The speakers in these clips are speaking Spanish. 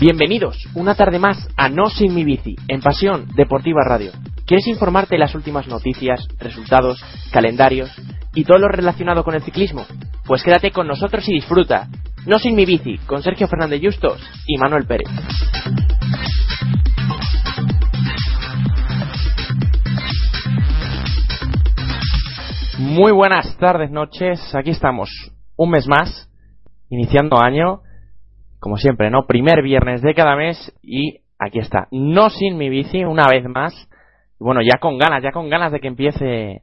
Bienvenidos una tarde más a No Sin Mi Bici, en Pasión Deportiva Radio. ¿Quieres informarte de las últimas noticias, resultados, calendarios y todo lo relacionado con el ciclismo? Pues quédate con nosotros y disfruta. No Sin Mi Bici, con Sergio Fernández Justos y Manuel Pérez. Muy buenas tardes, noches. Aquí estamos, un mes más, iniciando año como siempre, ¿no? Primer viernes de cada mes y aquí está, no sin mi bici, una vez más. Bueno, ya con ganas, ya con ganas de que empiece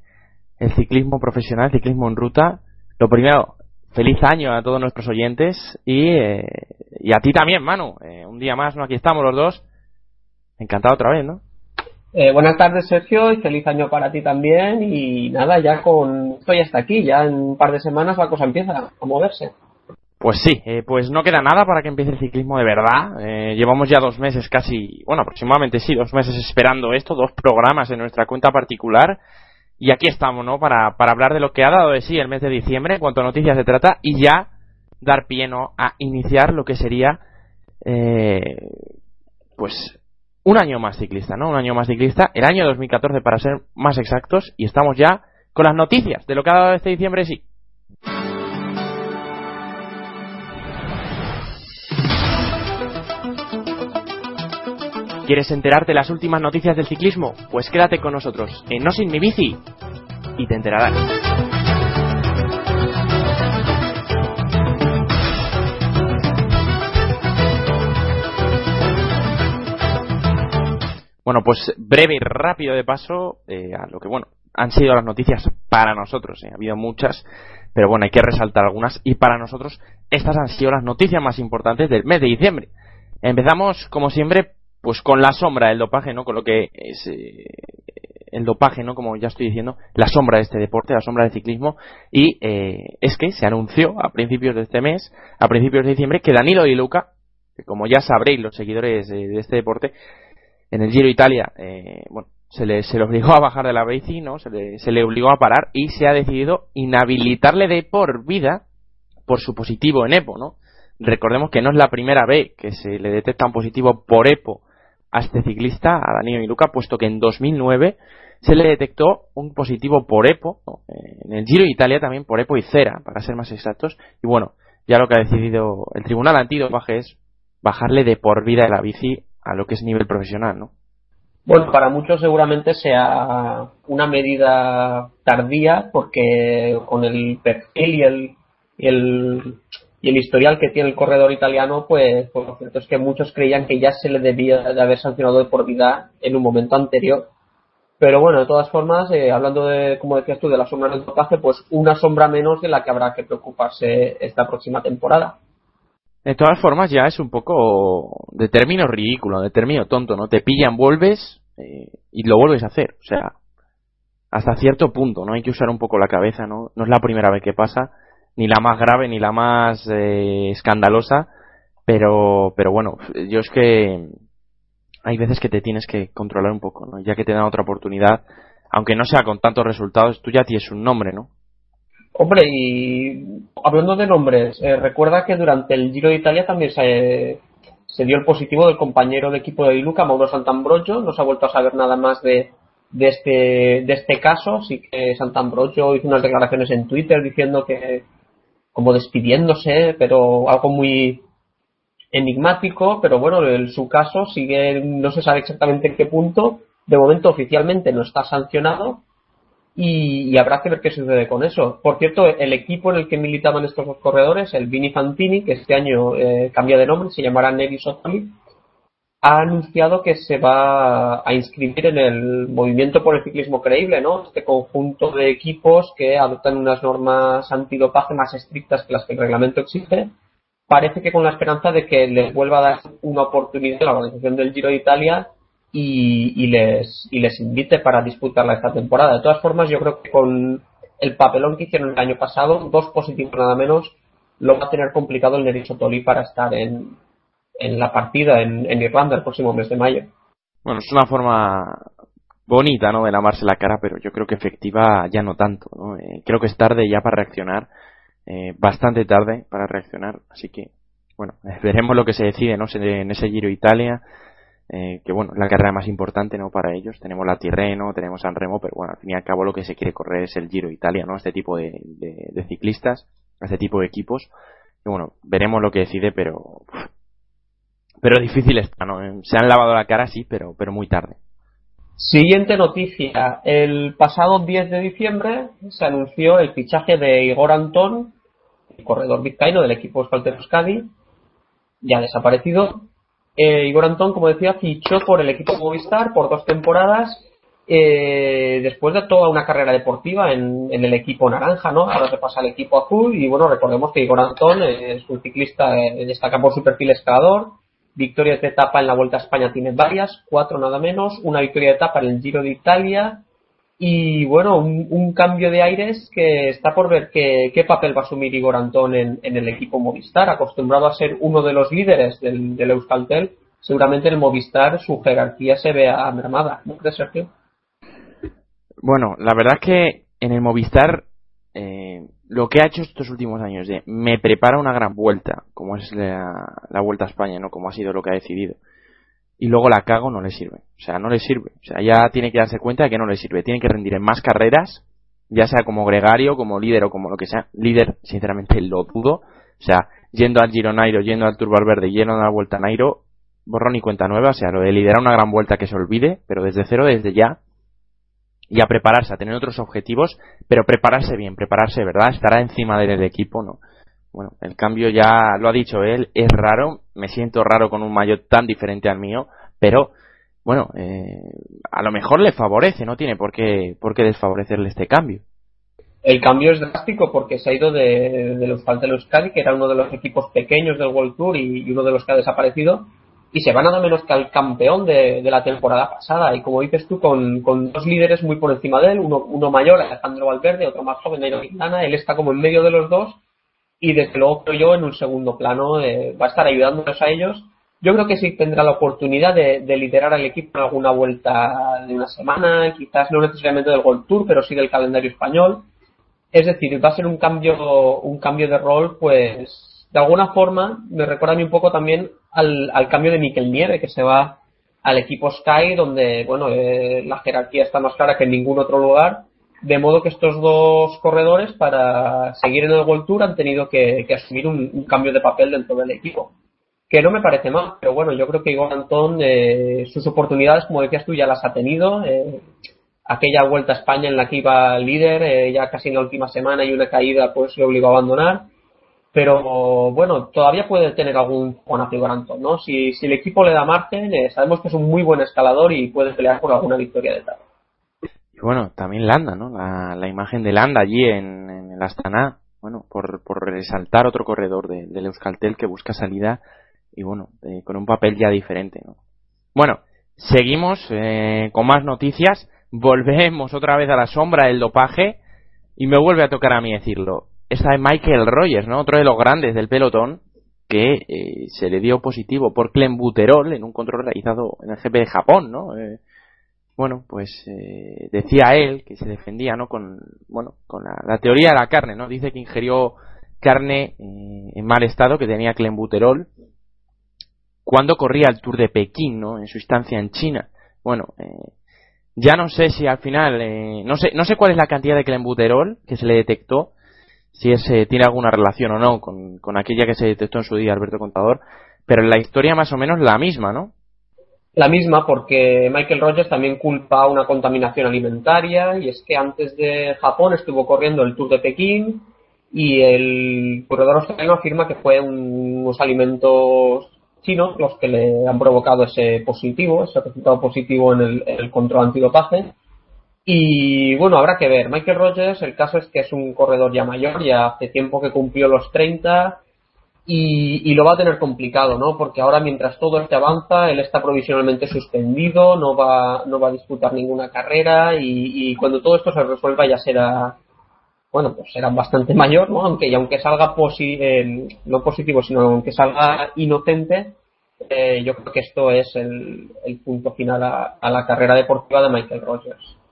el ciclismo profesional, el ciclismo en ruta. Lo primero, feliz año a todos nuestros oyentes y, eh, y a ti también, Manu. Eh, un día más, ¿no? Aquí estamos los dos. Encantado otra vez, ¿no? Eh, buenas tardes, Sergio, y feliz año para ti también. Y nada, ya con. Estoy hasta aquí, ya en un par de semanas la cosa empieza a moverse. Pues sí, eh, pues no queda nada para que empiece el ciclismo de verdad. Eh, llevamos ya dos meses casi, bueno, aproximadamente sí, dos meses esperando esto, dos programas en nuestra cuenta particular. Y aquí estamos, ¿no? Para, para hablar de lo que ha dado de sí el mes de diciembre en cuanto a noticias se trata y ya dar pie, ¿no? A iniciar lo que sería, eh, pues, un año más ciclista, ¿no? Un año más ciclista, el año 2014 para ser más exactos, y estamos ya con las noticias de lo que ha dado este diciembre, sí. ¿Quieres enterarte de las últimas noticias del ciclismo? Pues quédate con nosotros en No Sin Mi Bici y te enterarás. Bueno, pues breve y rápido de paso eh, a lo que, bueno, han sido las noticias para nosotros. Eh. Ha habido muchas, pero bueno, hay que resaltar algunas. Y para nosotros, estas han sido las noticias más importantes del mes de diciembre. Empezamos, como siempre, pues con la sombra del dopaje, ¿no? Con lo que es eh, el dopaje, ¿no? Como ya estoy diciendo, la sombra de este deporte, la sombra del ciclismo, y eh, es que se anunció a principios de este mes, a principios de diciembre, que Danilo Di Luca, que como ya sabréis los seguidores de este deporte, en el Giro Italia, eh, bueno, se le, se le obligó a bajar de la bici, ¿no? Se le, se le obligó a parar y se ha decidido inhabilitarle de por vida por su positivo en EPO, ¿no? Recordemos que no es la primera vez que se le detecta un positivo por EPO a este ciclista, a Danilo Miluca, puesto que en 2009 se le detectó un positivo por EPO, en el Giro de Italia también por EPO y cera, para ser más exactos, y bueno, ya lo que ha decidido el Tribunal Antidopaje es bajarle de por vida de la bici a lo que es nivel profesional, ¿no? Bueno, para muchos seguramente sea una medida tardía porque con el perfil y el, y el y el historial que tiene el corredor italiano, pues, pues lo cierto es que muchos creían que ya se le debía de haber sancionado de por vida en un momento anterior. Pero bueno, de todas formas, eh, hablando de, como decías tú, de la sombra del tocaje, pues una sombra menos de la que habrá que preocuparse esta próxima temporada. De todas formas, ya es un poco de término ridículo, de término tonto, ¿no? Te pillan, vuelves eh, y lo vuelves a hacer. O sea, hasta cierto punto, ¿no? Hay que usar un poco la cabeza, ¿no? No es la primera vez que pasa ni la más grave ni la más eh, escandalosa, pero, pero bueno, yo es que hay veces que te tienes que controlar un poco, ¿no? Ya que te dan otra oportunidad, aunque no sea con tantos resultados, tú ya tienes un nombre, ¿no? Hombre, y hablando de nombres, eh, recuerda que durante el Giro de Italia también se, se dio el positivo del compañero de equipo de Luca, Mauro Sant'Ambrogio, no se ha vuelto a saber nada más de, de este, de este caso, sí que Sant'Ambrogio hizo unas declaraciones en Twitter diciendo que, como despidiéndose, pero algo muy enigmático, pero bueno, en su caso sigue, no se sabe exactamente en qué punto, de momento oficialmente no está sancionado y, habrá que ver qué sucede con eso. Por cierto, el equipo en el que militaban estos dos corredores, el Vini Fantini, que este año eh, cambia de nombre, se llamará Nevi Sotoli, ha anunciado que se va a inscribir en el movimiento por el ciclismo creíble, ¿no? Este conjunto de equipos que adoptan unas normas antidopaje más estrictas que las que el reglamento exige. Parece que con la esperanza de que les vuelva a dar una oportunidad a la organización del Giro de Italia y, les, invite para disputarla esta temporada. De todas formas, yo creo que con el papelón que hicieron el año pasado, dos positivos nada menos, lo va a tener complicado el Neri Sotoli para estar en, en la partida en, Irlanda el próximo mes de mayo. Bueno, es una forma bonita, ¿no? De lavarse la cara, pero yo creo que efectiva ya no tanto, ¿no? Eh, creo que es tarde ya para reaccionar, eh, bastante tarde para reaccionar, así que bueno, veremos lo que se decide ¿no? en ese Giro Italia. Eh, que bueno, la carrera más importante no para ellos. Tenemos la Tirreno, tenemos San Remo, pero bueno, al fin y al cabo lo que se quiere correr es el Giro Italia, ¿no? Este tipo de, de, ciclistas, este tipo de equipos. Y bueno, veremos lo que decide, pero pero difícil está, ¿no? Se han lavado la cara, sí, pero, pero muy tarde. Siguiente noticia. El pasado 10 de diciembre se anunció el fichaje de Igor Antón, el corredor vizcaíno del equipo Escalte Euskadi, ya desaparecido. Eh, Igor Antón, como decía, fichó por el equipo Movistar por dos temporadas eh, después de toda una carrera deportiva en, el equipo naranja, ¿no? Ahora se pasa al equipo azul y bueno, recordemos que Igor Antón es un ciclista, eh, destaca por su perfil escalador, victorias de etapa en la Vuelta a España tiene varias, cuatro nada menos, una victoria de etapa en el Giro de Italia y bueno, un, cambio de aires que está por ver qué, papel va a asumir Igor Antón en, el equipo Movistar, acostumbrado a ser uno de los líderes del, del Euskaltel, seguramente en el Movistar su jerarquía se vea mermada, ¿no crees, Sergio? Bueno, la verdad es que en el Movistar eh, lo que ha hecho estos últimos años de me prepara una gran vuelta, como es la, vuelta a España, ¿no? Como ha sido lo que ha decidido. Y luego la cago no le sirve. O sea, no le sirve. O sea, ya tiene que darse cuenta de que no le sirve. Tiene que rendir en más carreras, ya sea como gregario, como líder o como lo que sea. Líder, sinceramente, lo dudo. O sea, yendo al Giro Nairo, yendo al Tour Valverde, yendo a la Vuelta Nairo, borrón y cuenta nueva. O sea, lo de liderar una gran vuelta que se olvide, pero desde cero, desde ya, y a prepararse, a tener otros objetivos, pero prepararse bien, prepararse, ¿verdad? Estará encima del equipo, ¿no? Bueno, el cambio ya lo ha dicho él, es raro, me siento raro con un maillot tan diferente al mío, pero bueno, eh, a lo mejor le favorece, no tiene por qué, por qué desfavorecerle este cambio. El cambio es drástico porque se ha ido de, de los Euskadi, que era uno de los equipos pequeños del World Tour y uno de los que ha desaparecido, y se va nada menos que al campeón de, la temporada pasada. Y como dices tú, con, dos líderes muy por encima de él, uno, uno mayor, Alejandro Valverde, otro más joven, Nairo Quintana, él está como en medio de los dos y desde luego creo yo en un segundo plano eh, va a estar ayudándonos a ellos. Yo creo que sí tendrá la oportunidad de, liderar al equipo en alguna vuelta de una semana, quizás no necesariamente del World Tour, pero sí del calendario español. Es decir, va a ser un cambio, un cambio de rol, pues de alguna forma me recuerda a mí un poco también al, cambio de Miquel Nieve, que se va al equipo Sky, donde bueno eh, la jerarquía está más clara que en ningún otro lugar. De modo que estos dos corredores, para seguir en el World Tour, han tenido que, asumir un, cambio de papel dentro del equipo. Que no me parece mal, pero bueno, yo creo que Igor Antón, eh, sus oportunidades, como decías tú, ya las ha tenido. Eh, aquella vuelta a España en la que iba líder, ya casi en la última semana y una caída, pues le obligó a abandonar pero bueno, todavía puede tener algún Juan Garantón, ¿no? Si, si el equipo le da margen, eh, sabemos que es un muy buen escalador y puede pelear por alguna victoria de tal. Y bueno, también Landa, ¿no? La, imagen de Landa allí en, el Astana, bueno, por, por resaltar otro corredor de, del Euskaltel que busca salida y bueno, eh, con un papel ya diferente, ¿no? Bueno, seguimos eh, con más noticias, volvemos otra vez a la sombra del dopaje y me vuelve a tocar a mí decirlo esta de Michael Rogers, ¿no? Otro de los grandes del pelotón que eh, se le dio positivo por clenbuterol en un control realizado en el GP de Japón, ¿no? Eh, bueno, pues eh, decía él que se defendía, ¿no? Con, bueno, con la, teoría de la carne, ¿no? Dice que ingirió carne en mal estado, que tenía clenbuterol, cuando corría el Tour de Pekín, ¿no? En su estancia en China. Bueno, ya no sé si al final, no sé, no sé cuál es la cantidad de clenbuterol que se le detectó, si ese tiene alguna relación o no con, aquella que se detectó en su día Alberto Contador, pero la historia más o menos la misma, ¿no? La misma porque Michael Rogers también culpa una contaminación alimentaria y es que antes de Japón estuvo corriendo el Tour de Pekín y el corredor australiano afirma que fue unos alimentos chinos los que le han provocado ese positivo, ese resultado positivo en el, en el control antidopaje y bueno, habrá que ver. Michael Rogers, el caso es que es un corredor ya mayor, ya hace tiempo que cumplió los 30 y, lo va a tener complicado, ¿no? Porque ahora mientras todo este avanza, él está provisionalmente suspendido, no va, no va a disputar ninguna carrera y, cuando todo esto se resuelva ya será, bueno, pues será bastante mayor, ¿no? Aunque, y aunque salga posi eh, no positivo, sino aunque salga inocente, eh, yo creo que esto es el, punto final a, a la carrera deportiva de Michael Rogers.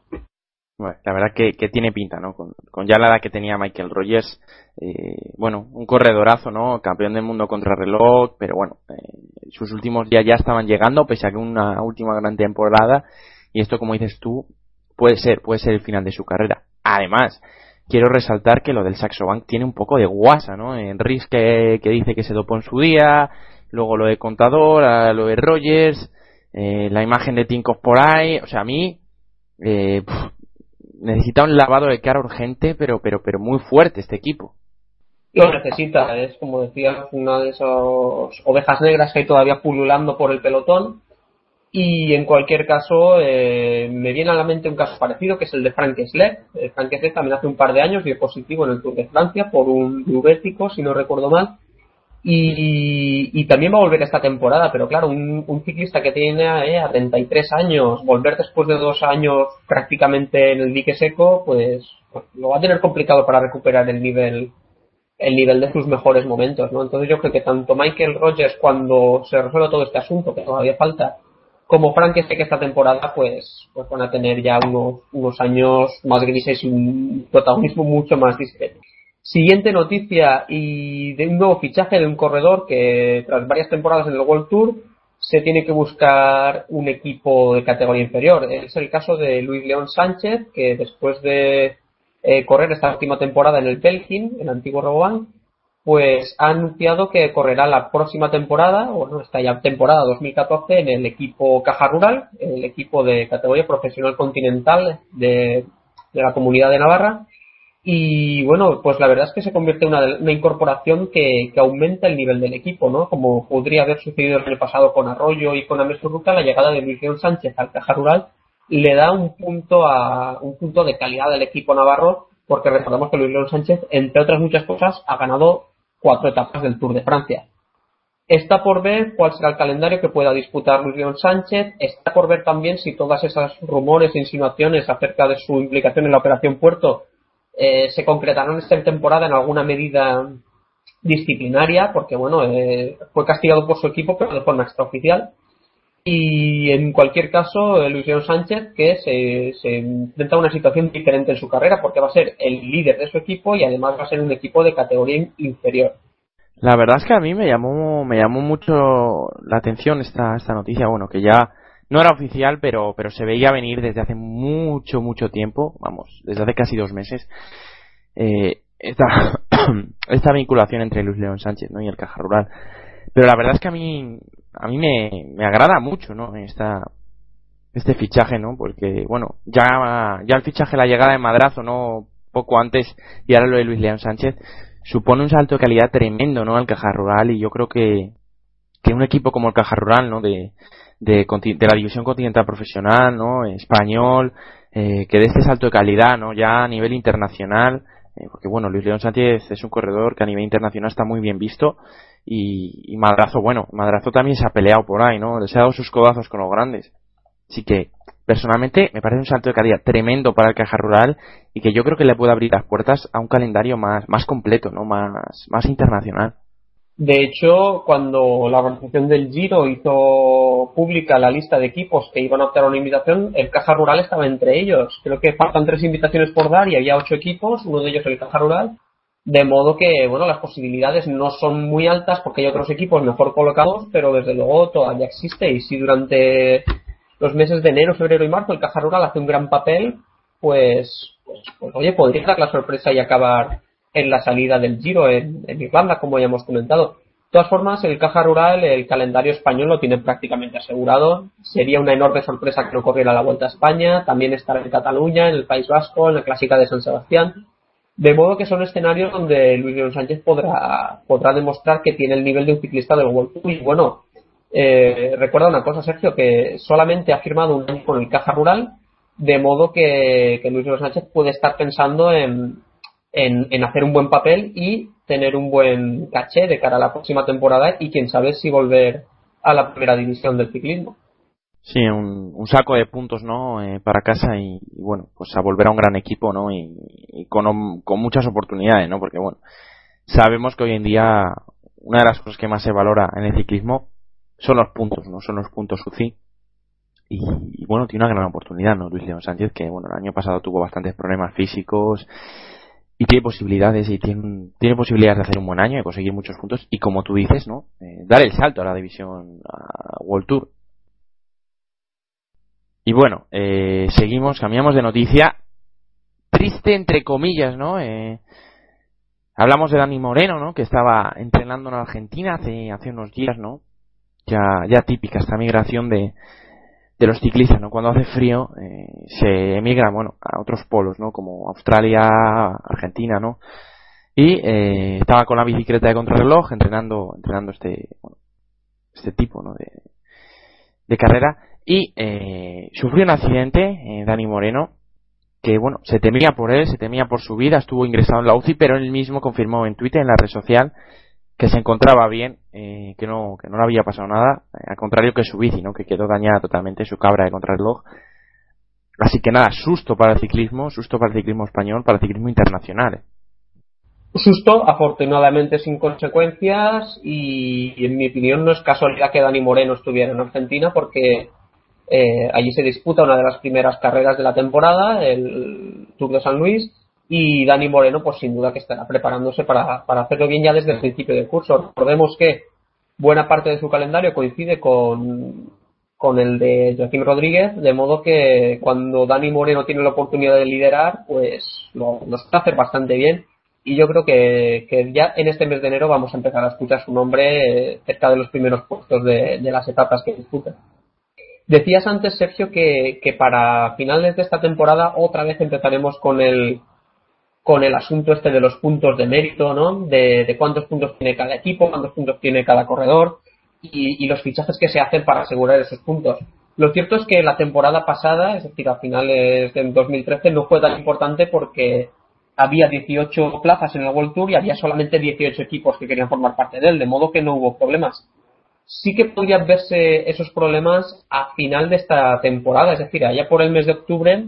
La verdad que, tiene pinta, ¿no? Con, con, ya la edad que tenía Michael Rogers, eh, bueno, un corredorazo, ¿no? Campeón del mundo contra reloj, pero bueno, eh, sus últimos días ya estaban llegando, pese a que una última gran temporada, y esto, como dices tú, puede ser, puede ser el final de su carrera. Además, quiero resaltar que lo del Saxo Bank tiene un poco de guasa, ¿no? En que, que dice que se dopó en su día, luego lo de Contador, lo de Rogers, eh, la imagen de Tinkoff por ahí, o sea, a mí eh, necesita un lavado de cara urgente, pero, pero, pero muy fuerte este equipo. Lo necesita, es como decía, una de esas ovejas negras que hay todavía pululando por el pelotón. Y en cualquier caso, eh, me viene a la mente un caso parecido, que es el de Frank Sled. Eh, Frank Sled también hace un par de años dio positivo en el Tour de Francia por un diubético, si no recuerdo mal. Y, también va a volver esta temporada, pero claro, un, ciclista que tiene eh, a 33 años, volver después de dos años prácticamente en el dique seco, pues, pues, lo va a tener complicado para recuperar el nivel el nivel de sus mejores momentos, ¿no? Entonces yo creo que tanto Michael Rogers cuando se resuelva todo este asunto, que todavía falta, como Frank que esta temporada, pues, pues van a tener ya unos, unos años más grises y un protagonismo mucho más discreto. Siguiente noticia y de un nuevo fichaje de un corredor que tras varias temporadas en el World Tour se tiene que buscar un equipo de categoría inferior. Es el caso de Luis León Sánchez, que después de eh, correr esta última temporada en el Belgin, el antiguo Rabobank, pues ha anunciado que correrá la próxima temporada, o no, esta ya temporada 2014, en el equipo Caja Rural, el equipo de categoría profesional continental de la comunidad de Navarra, y bueno, pues la verdad es que se convierte en una, incorporación que, aumenta el nivel del equipo, ¿no? Como podría haber sucedido el año pasado con Arroyo y con Ames Ruta, la llegada de Luis León Sánchez al Caja Rural le da un punto a un punto de calidad al equipo navarro, porque recordamos que Luis León Sánchez, entre otras muchas cosas, ha ganado cuatro etapas del Tour de Francia. Está por ver cuál será el calendario que pueda disputar Luis León Sánchez. Está por ver también si todas esas rumores e insinuaciones acerca de su implicación en la Operación Puerto eh, se concretaron esta temporada en alguna medida disciplinaria, porque bueno, eh, fue castigado por su equipo, pero de forma extraoficial. Y en cualquier caso, eh, Luis León Sánchez, que se, se, enfrenta a una situación diferente en su carrera, porque va a ser el líder de su equipo y además va a ser un equipo de categoría inferior. La verdad es que a mí me llamó, me llamó mucho la atención esta, esta noticia, bueno, que ya no era oficial, pero, pero se veía venir desde hace mucho, mucho tiempo, vamos, desde hace casi dos meses, eh, esta, esta vinculación entre Luis León Sánchez ¿no? y el Caja Rural. Pero la verdad es que a mí, a mí me, me agrada mucho, ¿no? Esta, este fichaje, ¿no? Porque, bueno, ya, ya el fichaje, la llegada de Madrazo, ¿no? Poco antes, y ahora lo de Luis León Sánchez, supone un salto de calidad tremendo, ¿no? Al Caja Rural, y yo creo que, que un equipo como el Caja Rural, ¿no? De, de, la división continental profesional, ¿no? Español, eh, que de este salto de calidad, ¿no? Ya a nivel internacional, eh, porque bueno, Luis León Sánchez es un corredor que a nivel internacional está muy bien visto y, y, Madrazo, bueno, Madrazo también se ha peleado por ahí, ¿no? Se ha dado sus codazos con los grandes. Así que, personalmente, me parece un salto de calidad tremendo para el Caja Rural y que yo creo que le puede abrir las puertas a un calendario más, más completo, ¿no? Más, más internacional. De hecho, cuando la organización del Giro hizo pública la lista de equipos que iban a optar a una invitación, el Caja Rural estaba entre ellos. Creo que faltan tres invitaciones por dar y había ocho equipos, uno de ellos el Caja Rural. De modo que, bueno, las posibilidades no son muy altas porque hay otros equipos mejor colocados, pero desde luego todavía existe. Y si durante los meses de enero, febrero y marzo el Caja Rural hace un gran papel, pues, pues, pues oye, podría dar la sorpresa y acabar en la salida del Giro en, Irlanda, como ya hemos comentado. De todas formas, el Caja Rural, el calendario español lo tiene prácticamente asegurado. Sería una enorme sorpresa que no corriera la Vuelta a España. También estará en Cataluña, en el País Vasco, en la Clásica de San Sebastián. De modo que son escenarios donde Luis León Sánchez podrá, podrá demostrar que tiene el nivel de un ciclista del World Tour. Y bueno, eh, recuerda una cosa, Sergio, que solamente ha firmado un año con el Caja Rural, de modo que, que Luis León Sánchez puede estar pensando en, en, hacer un buen papel y tener un buen caché de cara a la próxima temporada y quién sabe si volver a la primera división del ciclismo. Sí, un, saco de puntos, ¿no? Eh, para casa y, bueno, pues a volver a un gran equipo, ¿no? Y, con, con, muchas oportunidades, ¿no? Porque bueno, sabemos que hoy en día una de las cosas que más se valora en el ciclismo son los puntos, ¿no? Son los puntos UCI. y, bueno, tiene una gran oportunidad, ¿no? Luis León Sánchez, que bueno, el año pasado tuvo bastantes problemas físicos y tiene posibilidades y tiene, tiene posibilidades de hacer un buen año, de conseguir muchos puntos y como tú dices, ¿no? Eh, dar el salto a la división a World Tour. Y bueno, eh, seguimos, cambiamos de noticia. Triste entre comillas, ¿no? Eh, hablamos de Dani Moreno, ¿no? Que estaba entrenando en Argentina hace, hace unos días, ¿no? Ya, ya típica esta migración de, de los ciclistas, ¿no? Cuando hace frío eh, se emigra, bueno, a otros polos, ¿no? Como Australia, Argentina, ¿no? Y eh, estaba con la bicicleta de contrarreloj entrenando, entrenando este, bueno, este tipo, ¿no? De, de carrera y eh, sufrió un accidente, eh, Dani Moreno, que bueno, se temía por él, se temía por su vida, estuvo ingresado en la UCI, pero él mismo confirmó en Twitter, en la red social, que se encontraba bien, eh, que no que no le había pasado nada, eh, al contrario que su bici, ¿no? que quedó dañada totalmente su cabra de contrarreloj. Así que nada, susto para el ciclismo, susto para el ciclismo español, para el ciclismo internacional. Susto, afortunadamente sin consecuencias, y en mi opinión no es casualidad que Dani Moreno estuviera en Argentina porque eh, allí se disputa una de las primeras carreras de la temporada, el Tour de San Luis, y Dani Moreno, pues sin duda que estará preparándose para, para hacerlo bien ya desde el principio del curso. Recordemos que buena parte de su calendario coincide con, con el de Joaquín Rodríguez, de modo que cuando Dani Moreno tiene la oportunidad de liderar, pues lo, lo está hacer bastante bien. Y yo creo que, que, ya en este mes de enero vamos a empezar a escuchar su nombre eh, cerca de los primeros puestos de, de las etapas que disputa. Decías antes, Sergio, que, que, para finales de esta temporada otra vez empezaremos con el, con el asunto este de los puntos de mérito, ¿no? De, cuántos puntos tiene cada equipo, cuántos puntos tiene cada corredor y, y, los fichajes que se hacen para asegurar esos puntos. Lo cierto es que la temporada pasada, es decir, a finales del 2013, no fue tan importante porque había 18 plazas en el World Tour y había solamente 18 equipos que querían formar parte de él, de modo que no hubo problemas sí que podrían verse esos problemas a final de esta temporada, es decir, allá por el mes de octubre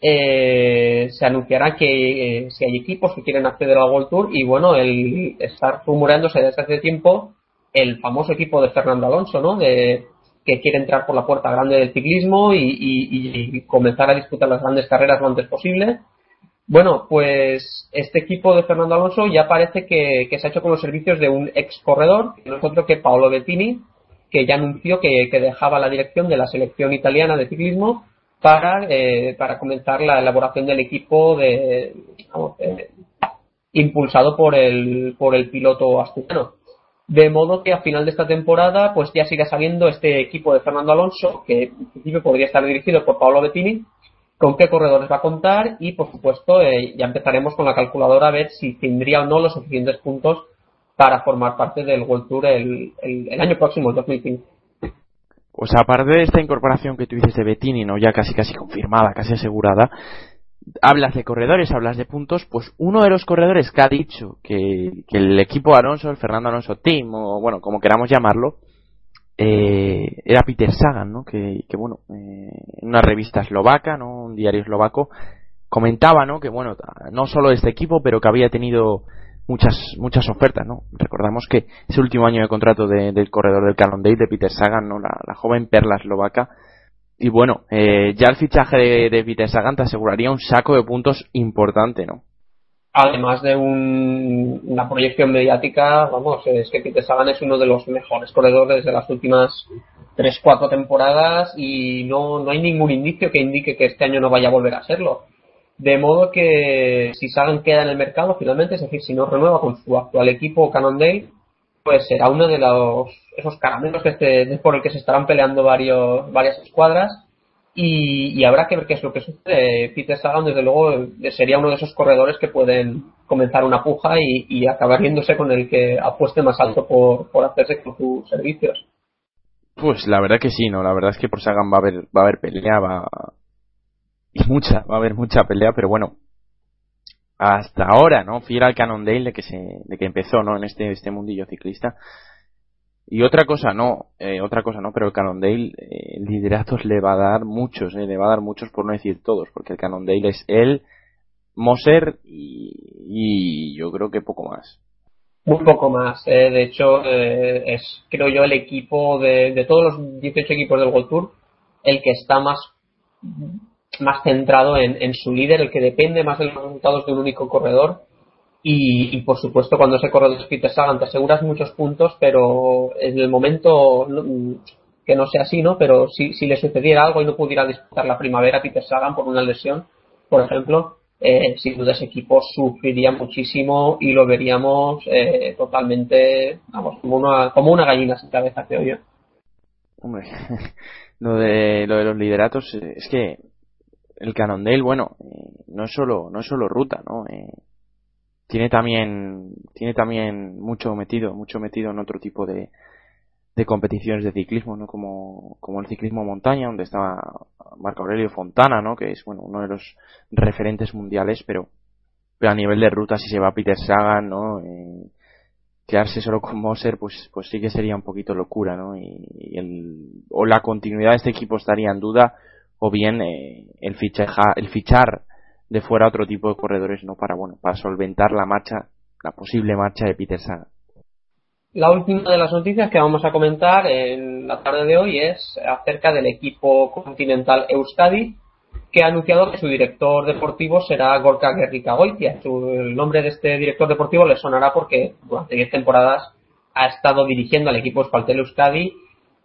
eh, se anunciará que eh, si hay equipos que quieren acceder al World Tour y bueno, el estar rumoreándose desde hace tiempo el famoso equipo de Fernando Alonso, ¿no? De, que quiere entrar por la puerta grande del ciclismo y, comenzar a disputar las grandes carreras lo antes posible bueno, pues este equipo de Fernando Alonso ya parece que, se ha hecho con los servicios de un ex corredor, no es otro que Paolo Bettini, que ya anunció que dejaba la dirección de la selección italiana de ciclismo para, eh, para comenzar la elaboración del equipo de, eh, impulsado por el, por el piloto asturiano. De modo que a final de esta temporada, pues ya siga saliendo este equipo de Fernando Alonso, que en principio podría estar dirigido por Paolo Bettini, con qué corredores va a contar y, por supuesto, eh, ya empezaremos con la calculadora a ver si tendría o no los suficientes puntos para formar parte del World Tour el, el, el año próximo, el 2015. Pues aparte de esta incorporación que tú dices de Bettini, ¿no? ya casi casi confirmada, casi asegurada, hablas de corredores, hablas de puntos, pues uno de los corredores que ha dicho que, que el equipo Alonso, el Fernando Alonso Team, o bueno, como queramos llamarlo, eh, era Peter Sagan, ¿no? Que, que bueno, eh, una revista eslovaca, ¿no? Un diario eslovaco, comentaba, ¿no? Que bueno, no solo este equipo, pero que había tenido muchas muchas ofertas, ¿no? Recordamos que ese último año de contrato de, del corredor del Cannondale de Peter Sagan, ¿no? La, joven perla eslovaca. Y bueno, eh, ya el fichaje de, Peter Sagan te aseguraría un saco de puntos importante, ¿no? además de un, una proyección mediática, vamos, es que Peter Sagan es uno de los mejores corredores de las últimas 3-4 temporadas y no, no hay ningún indicio que indique que este año no vaya a volver a serlo. De modo que si Sagan queda en el mercado finalmente, es decir, si no renueva con su actual equipo Cannondale, pues será uno de los esos caramelos que este, por el que se estarán peleando varios, varias escuadras y, habrá que ver qué es lo que sucede. Peter Sagan, desde luego, sería uno de esos corredores que pueden comenzar una puja y, y acabar yéndose con el que apueste más alto por, por hacerse con sus servicios. Pues la verdad que sí, ¿no? La verdad es que por Sagan va a haber, va a haber pelea, va... Y mucha, va a haber mucha pelea, pero bueno, hasta ahora, ¿no? Fiel al Cannondale de que se, de que empezó, ¿no? En este, este mundillo ciclista, y otra cosa no, eh, otra cosa no, pero el Cannondale, eh, lideratos le va a dar muchos, eh, le va a dar muchos por no decir todos, porque el Cannondale es él, Moser y, y yo creo que poco más. Un poco más, eh, de hecho eh, es creo yo el equipo de, de todos los 18 equipos del World Tour, el que está más, más centrado en, su líder, el que depende más de los resultados de un único corredor. Y, por supuesto, cuando ese corredor es Peter Sagan, te aseguras muchos puntos, pero en el momento que no sea así, ¿no? Pero si, si le sucediera algo y no pudiera disputar la primavera Peter Sagan por una lesión, por ejemplo, eh, sin duda ese equipo sufriría muchísimo y lo veríamos eh, totalmente, vamos, como una, como una gallina sin cabeza, creo yo. Hombre, lo de, lo de los lideratos es que el Cannondale, bueno, eh, no es solo, no es solo ruta, ¿no? Eh, tiene también, tiene también mucho metido, mucho metido en otro tipo de, de competiciones de ciclismo, ¿no? Como, como el ciclismo montaña, donde estaba Marco Aurelio Fontana, ¿no? Que es, bueno, uno de los referentes mundiales, pero, a nivel de ruta, si se va Peter Sagan, ¿no? Eh, quedarse solo con Moser, pues, pues sí que sería un poquito locura, ¿no? Y, el, o la continuidad de este equipo estaría en duda, o bien eh, el, el fichar de fuera otro tipo de corredores, ¿no? Para, bueno, para solventar la marcha, la posible marcha de Peter Sagan. La última de las noticias que vamos a comentar en la tarde de hoy es acerca del equipo continental Euskadi, que ha anunciado que su director deportivo será Gorka Guerrica Goitia. el nombre de este director deportivo le sonará porque durante 10 temporadas ha estado dirigiendo al equipo Espaltel Euskadi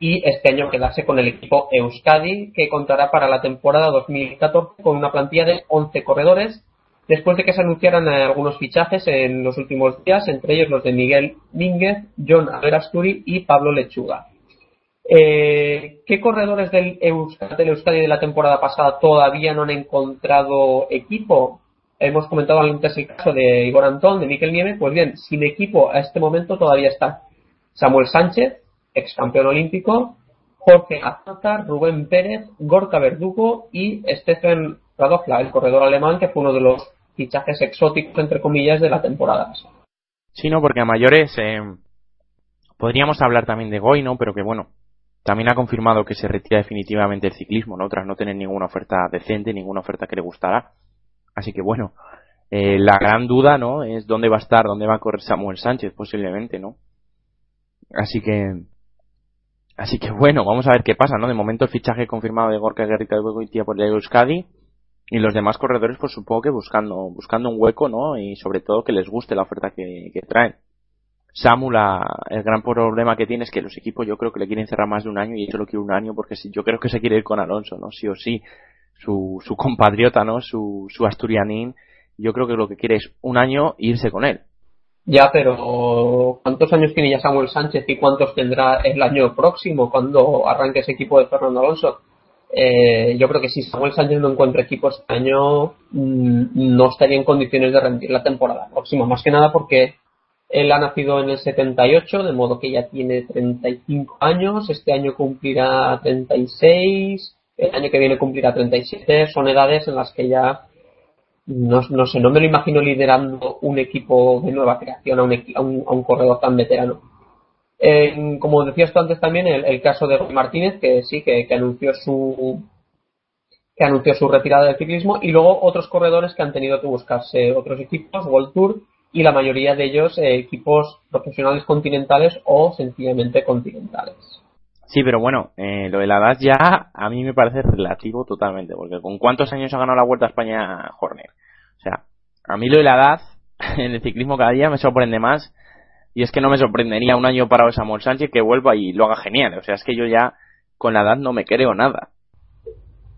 y este año quedarse con el equipo Euskadi, que contará para la temporada 2014 con una plantilla de 11 corredores, después de que se anunciaran algunos fichajes en los últimos días, entre ellos los de Miguel Mínguez, John Averasturi y Pablo Lechuga. Eh, ¿Qué corredores del Euskadi, Euskadi de la temporada pasada todavía no han encontrado equipo? Hemos comentado antes el caso de Igor Antón, de Miquel Nieve. Pues bien, sin equipo a este momento todavía está Samuel Sánchez, ex campeón olímpico, Jorge Azócar, Rubén Pérez, Gorka Verdugo y Stephen Radofla, el corredor alemán, que fue uno de los fichajes exóticos, entre comillas, de la temporada. Sí, no, porque a mayores eh, podríamos hablar también de Goy, ¿no? Pero que bueno, también ha confirmado que se retira definitivamente el ciclismo, ¿no? Tras no tener ninguna oferta decente, ninguna oferta que le gustara. Así que bueno, eh, la gran duda, ¿no? Es dónde va a estar, dónde va a correr Samuel Sánchez, posiblemente, ¿no? Así que, así que bueno, vamos a ver qué pasa, ¿no? De momento el fichaje confirmado de Gorka Guerrita de tía por el Euskadi y los demás corredores, pues supongo que buscando, buscando un hueco, ¿no? Y sobre todo que les guste la oferta que, que traen. Samu, el gran problema que tiene es que los equipos yo creo que le quieren cerrar más de un año y yo lo quiero un año porque si, yo creo que se quiere ir con Alonso, ¿no? Sí o sí. Su, su compatriota, ¿no? Su, su asturianín, yo creo que lo que quiere es un año e irse con él. Ya, pero ¿cuántos años tiene ya Samuel Sánchez y cuántos tendrá el año próximo cuando arranque ese equipo de Fernando Alonso? Eh, yo creo que si Samuel Sánchez no encuentra equipo este año, mm, no estaría en condiciones de rendir la temporada próxima. Más que nada porque él ha nacido en el 78, de modo que ya tiene 35 años. Este año cumplirá 36. El año que viene cumplirá 37. Son edades en las que ya no, no sé, no me lo imagino liderando un equipo de nueva creación a un, a un, corredor tan veterano. como decías tú antes también, el, caso de Martínez, que sí, que, que, anunció su que anunció su retirada del ciclismo, y luego otros corredores que han tenido que buscarse otros equipos, World Tour, y la mayoría de ellos eh, equipos profesionales continentales o sencillamente continentales. Sí, pero bueno, eh, lo de la edad ya a mí me parece relativo totalmente, porque ¿con cuántos años ha ganado la Vuelta a España Horner? O sea, a mí lo de la edad en el ciclismo cada día me sorprende más y es que no me sorprendería un año para Samuel Sánchez que vuelva y lo haga genial. O sea, es que yo ya con la edad no me creo nada.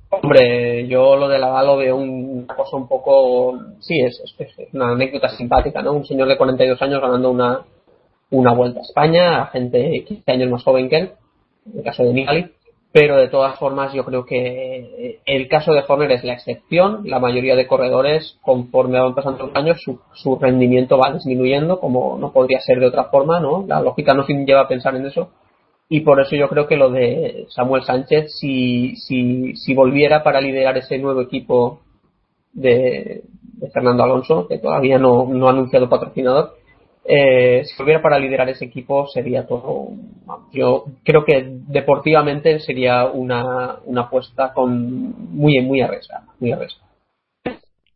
Hombre, yo lo de la lo veo una cosa un poco. Sí, es, una anécdota simpática, ¿no? Un señor de 42 años ganando una, una vuelta a España, a gente 15 años más joven que él, el caso de Nigali. Pero de todas formas, yo creo que el caso de Horner es la excepción. La mayoría de corredores, conforme van pasando los años, su, rendimiento va disminuyendo, como no podría ser de otra forma, ¿no? La lógica no se lleva a pensar en eso y por eso yo creo que lo de Samuel Sánchez, si, si, si volviera para liderar ese nuevo equipo de, Fernando Alonso, que todavía no, no ha anunciado patrocinador, eh, si volviera para liderar ese equipo sería todo. Yo creo que deportivamente sería una, una apuesta con muy, muy arriesgada. Muy arriesgada.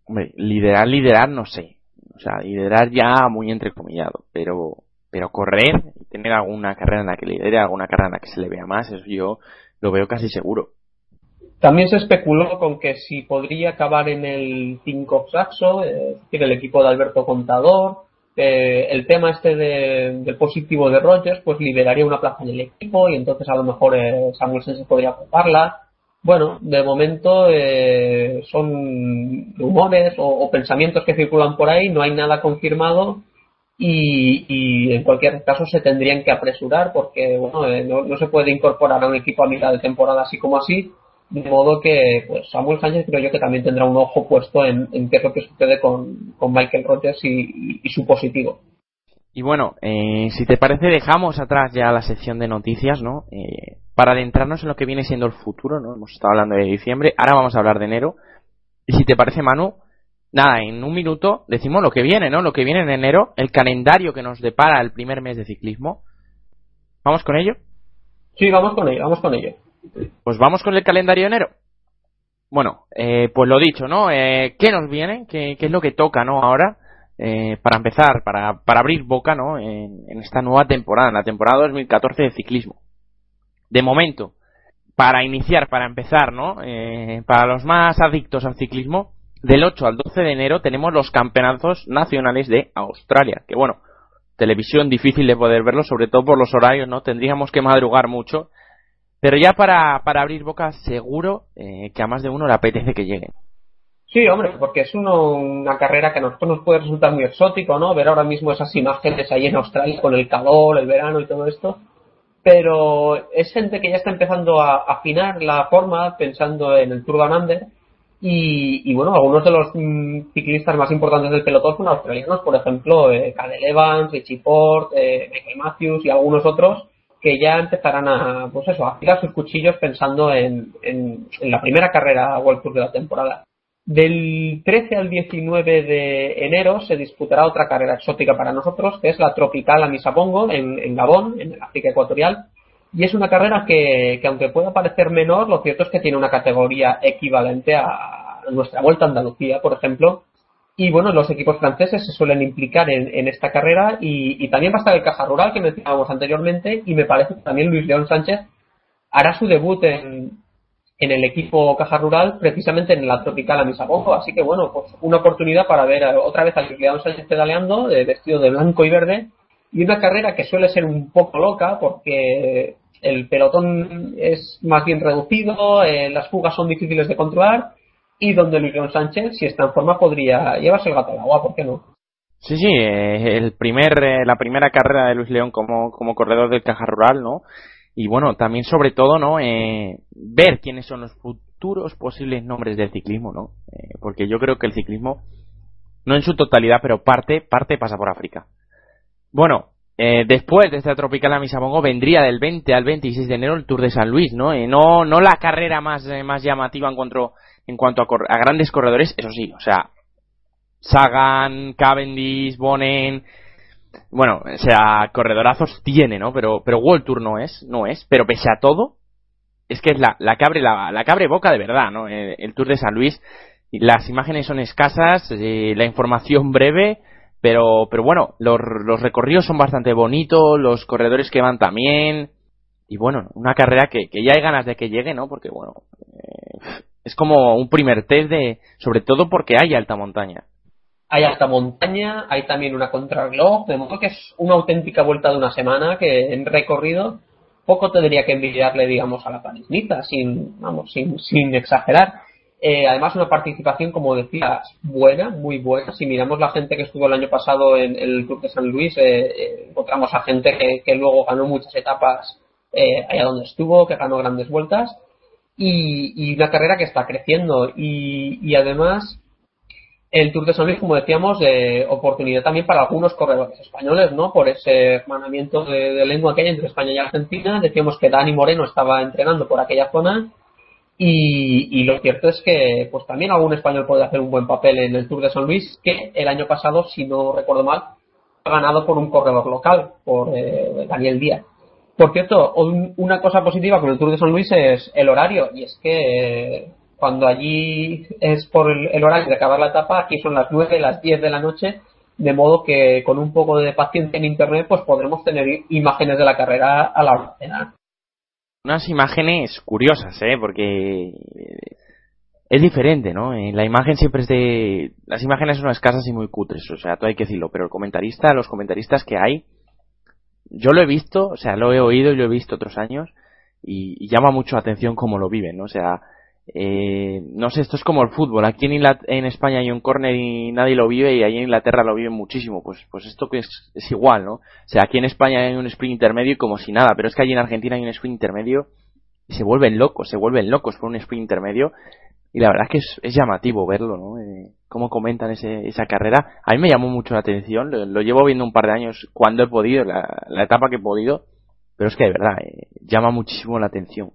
Hombre, liderar, liderar, no sé. O sea, liderar ya muy entrecomillado, pero pero correr y tener alguna carrera en la que lidere, alguna carrera en la que se le vea más, eso yo lo veo casi seguro. También se especuló con que si podría acabar en el 5 Saxo, es decir, el equipo de Alberto Contador. Eh, el tema este del positivo de Rogers, pues liberaría una plaza en el equipo y entonces a lo mejor eh, Samuel se podría ocuparla. Bueno, de momento eh, son rumores o, pensamientos que circulan por ahí, no hay nada confirmado y, en cualquier caso se tendrían que apresurar porque bueno, eh, no, se puede incorporar a un equipo a mitad de temporada así como así, de modo que pues Samuel Sánchez creo yo que también tendrá un ojo puesto en, qué es lo que sucede con, Michael Rogers y, su positivo. Y bueno, eh, si te parece dejamos atrás ya la sección de noticias, ¿no? Eh, para adentrarnos en lo que viene siendo el futuro, ¿no? Hemos estado hablando de diciembre, ahora vamos a hablar de enero. Y si te parece, Manu, nada, en un minuto decimos lo que viene, ¿no? Lo que viene en enero, el calendario que nos depara el primer mes de ciclismo. ¿Vamos con ello? Sí, vamos con ello, vamos con ello. Pues vamos con el calendario de enero. Bueno, eh, pues lo dicho, ¿no? Eh, ¿Qué nos viene? ¿Qué, es lo que toca, ¿no? Ahora, eh, para empezar, para, para abrir boca, ¿no? En, esta nueva temporada, en la temporada 2014 de ciclismo de momento, para iniciar, para empezar, ¿no? Eh, para los más adictos al ciclismo, del 8 al 12 de enero tenemos los campeonatos nacionales de Australia, que bueno, televisión difícil de poder verlo, sobre todo por los horarios, ¿no? Tendríamos que madrugar mucho, pero ya para, para abrir boca seguro eh, que a más de uno le apetece que llegue. Sí, hombre, porque es una carrera que a nosotros nos puede resultar muy exótico, ¿no? Ver ahora mismo esas imágenes ahí en Australia con el calor, el verano y todo esto pero es gente que ya está empezando a afinar la forma pensando en el Tour Down Under y, bueno, algunos de los mm, ciclistas más importantes del pelotón son australianos, por ejemplo, eh, Cadel Evans, Richie Port, eh, Michael Matthews y algunos otros que ya empezarán a, pues eso, a afilar sus cuchillos pensando en, en, la primera carrera World Tour de la temporada. Del 13 al 19 de enero se disputará otra carrera exótica para nosotros, que es la Tropical Amisapongo en, en Gabón, en el África Ecuatorial. Y es una carrera que, aunque pueda parecer menor, lo cierto es que tiene una categoría equivalente a nuestra Vuelta a Andalucía, por ejemplo. Y bueno, los equipos franceses se suelen implicar en, esta carrera y, también va a estar el Caja Rural que mencionábamos anteriormente y me parece que también Luis León Sánchez hará su debut en, el equipo Caja Rural, precisamente en la Tropical Amisabojo. Así que bueno, pues una oportunidad para ver otra vez a León Sánchez pedaleando, vestido de blanco y verde, y una carrera que suele ser un poco loca porque el pelotón es más bien reducido, eh, las fugas son difíciles de controlar, y donde Luis León Sánchez, si está en forma, podría llevarse el gato al agua, ¿por qué no? Sí, sí, eh, el primer, eh, la primera carrera de Luis León como, como corredor del Caja Rural, ¿no? y bueno, también sobre todo, ¿no? Eh, ver quiénes son los futuros posibles nombres del ciclismo, ¿no? Eh, porque yo creo que el ciclismo, no en su totalidad, pero parte, parte pasa por África. Bueno, eh, después de esta tropical a Misabongo vendría del 20 al 26 de enero el Tour de San Luis, ¿no? no, no la carrera más, más llamativa en cuanto, en cuanto a, grandes corredores, eso sí, o sea, Sagan, Cavendish, Bonen, bueno, o sea, corredorazos tiene, ¿no? Pero, pero World Tour no es, no es. Pero pese a todo, es que es la, la cabre, la, la cabre boca de verdad, ¿no? El, Tour de San Luis, las imágenes son escasas, eh, la información breve, pero, pero bueno, los, los recorridos son bastante bonitos, los corredores que van también, y bueno, una carrera que, que ya hay ganas de que llegue, ¿no? Porque bueno, eh, es como un primer test de, sobre todo porque hay alta montaña hay alta montaña, hay también una contrarreloj, de modo que es una auténtica vuelta de una semana que en recorrido poco tendría que envidiarle, digamos, a la parisnita, sin, vamos, sin, sin exagerar. Eh, además, una participación, como decías, buena, muy buena. Si miramos la gente que estuvo el año pasado en, el Club de San Luis, eh, eh, encontramos a gente que, luego ganó muchas etapas allá donde estuvo, que ganó grandes vueltas, y, una carrera que está creciendo. Y, además, el Tour de San Luis, como decíamos, de oportunidad también para algunos corredores españoles, ¿no? Por ese hermanamiento de, lengua que hay entre España y Argentina. Decíamos que Dani Moreno estaba entrenando por aquella zona y, lo cierto es que pues también algún español puede hacer un buen papel en el Tour de San Luis, que el año pasado, si no recuerdo mal, ha ganado por un corredor local, por eh, Daniel Díaz. Por cierto, una cosa positiva con el Tour de San Luis es el horario, y es que cuando allí es por el, horario de acabar la etapa, aquí son las 9, las 10 de la noche, de modo que con un poco de paciencia en internet pues podremos tener imágenes de la carrera a la hora unas imágenes curiosas, ¿eh? Porque es diferente, ¿no? Eh, la imagen siempre es de... Las imágenes son escasas y muy cutres, o sea, todo hay que decirlo, pero el comentarista, los comentaristas que hay, yo lo he visto, o sea, lo he oído y lo he visto otros años, y, llama mucho la atención cómo lo viven, ¿no? O sea, eh, no sé, esto es como el fútbol. Aquí en, en España hay un córner y nadie lo vive y ahí en Inglaterra lo viven muchísimo. Pues, pues esto es, es igual, ¿no? O sea, aquí en España hay un sprint intermedio y como si nada, pero es que allí en Argentina hay un sprint intermedio y se vuelven locos, se vuelven locos por un sprint intermedio y la verdad es que es, llamativo verlo, ¿no? Eh, cómo comentan ese, esa carrera. A mí me llamó mucho la atención, lo, llevo viendo un par de años cuando he podido, la, etapa que he podido, pero es que de verdad, eh, llama muchísimo la atención.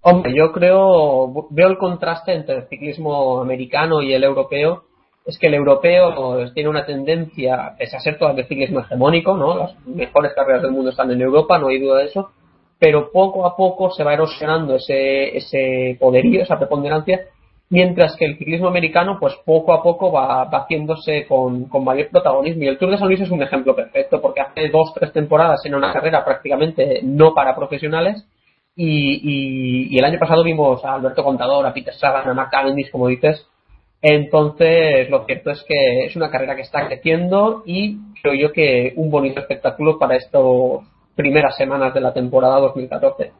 Hombre, yo creo, veo el contraste entre el ciclismo americano y el europeo. Es que el europeo tiene una tendencia, pese a ser todavía ciclismo hegemónico, ¿no? Las mejores carreras del mundo están en Europa, no hay duda de eso, pero poco a poco se va erosionando ese, ese poderío, esa preponderancia, mientras que el ciclismo americano, pues poco a poco va, haciéndose con, mayor protagonismo. Y el Tour de San Luis es un ejemplo perfecto, porque hace dos, tres temporadas en una carrera prácticamente no para profesionales, y, y, el año pasado vimos a Alberto Contador, a Peter Sagan, a Mark Cavendish, como dices. Entonces, lo cierto es que es una carrera que está creciendo y creo yo que un bonito espectáculo para estas primeras semanas de la temporada 2014.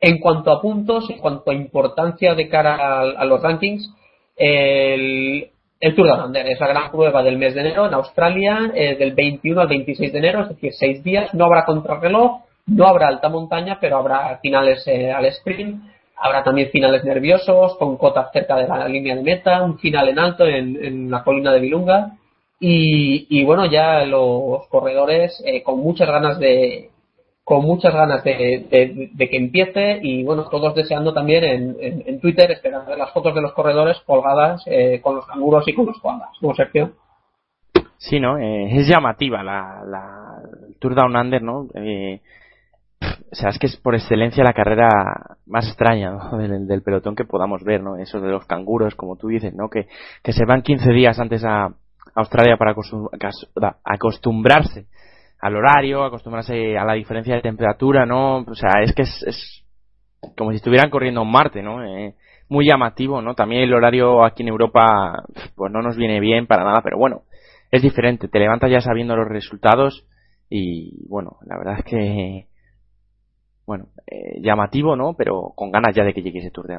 En cuanto a puntos, en cuanto a importancia de cara a, los rankings, el, Tour de Alander es la gran prueba del mes de enero en Australia, eh, del 21 al 26 de enero, es decir, seis días. No habrá contrarreloj, no habrá alta montaña, pero habrá finales eh, al sprint, habrá también finales nerviosos, con cotas cerca de la línea de meta, un final en alto en, la colina de Vilunga. Y, bueno, ya los corredores eh, con muchas ganas de con muchas ganas de, que empiece y bueno, todos deseando también en, Twitter esperando ver las fotos de los corredores colgadas eh, con los canguros y con los koalas, ¿no, Sergio? Sí, ¿no? es llamativa la, la Tour Down Under, ¿no? es que es por excelencia la carrera más extraña del, pelotón que podamos ver, ¿no? Eso de los canguros, como tú dices, ¿no? Que, que se van 15 días antes a Australia para acostumbrarse al horario, acostumbrarse a la diferencia de temperatura, ¿no? O sea, es que es, es como si estuvieran corriendo en Marte, ¿no? Eh, muy llamativo, ¿no? También el horario aquí en Europa, pues no nos viene bien para nada, pero bueno, es diferente. Te levantas ya sabiendo los resultados y, bueno, la verdad es que bueno, eh, llamativo, ¿no? Pero con ganas ya de que llegue ese Tour de.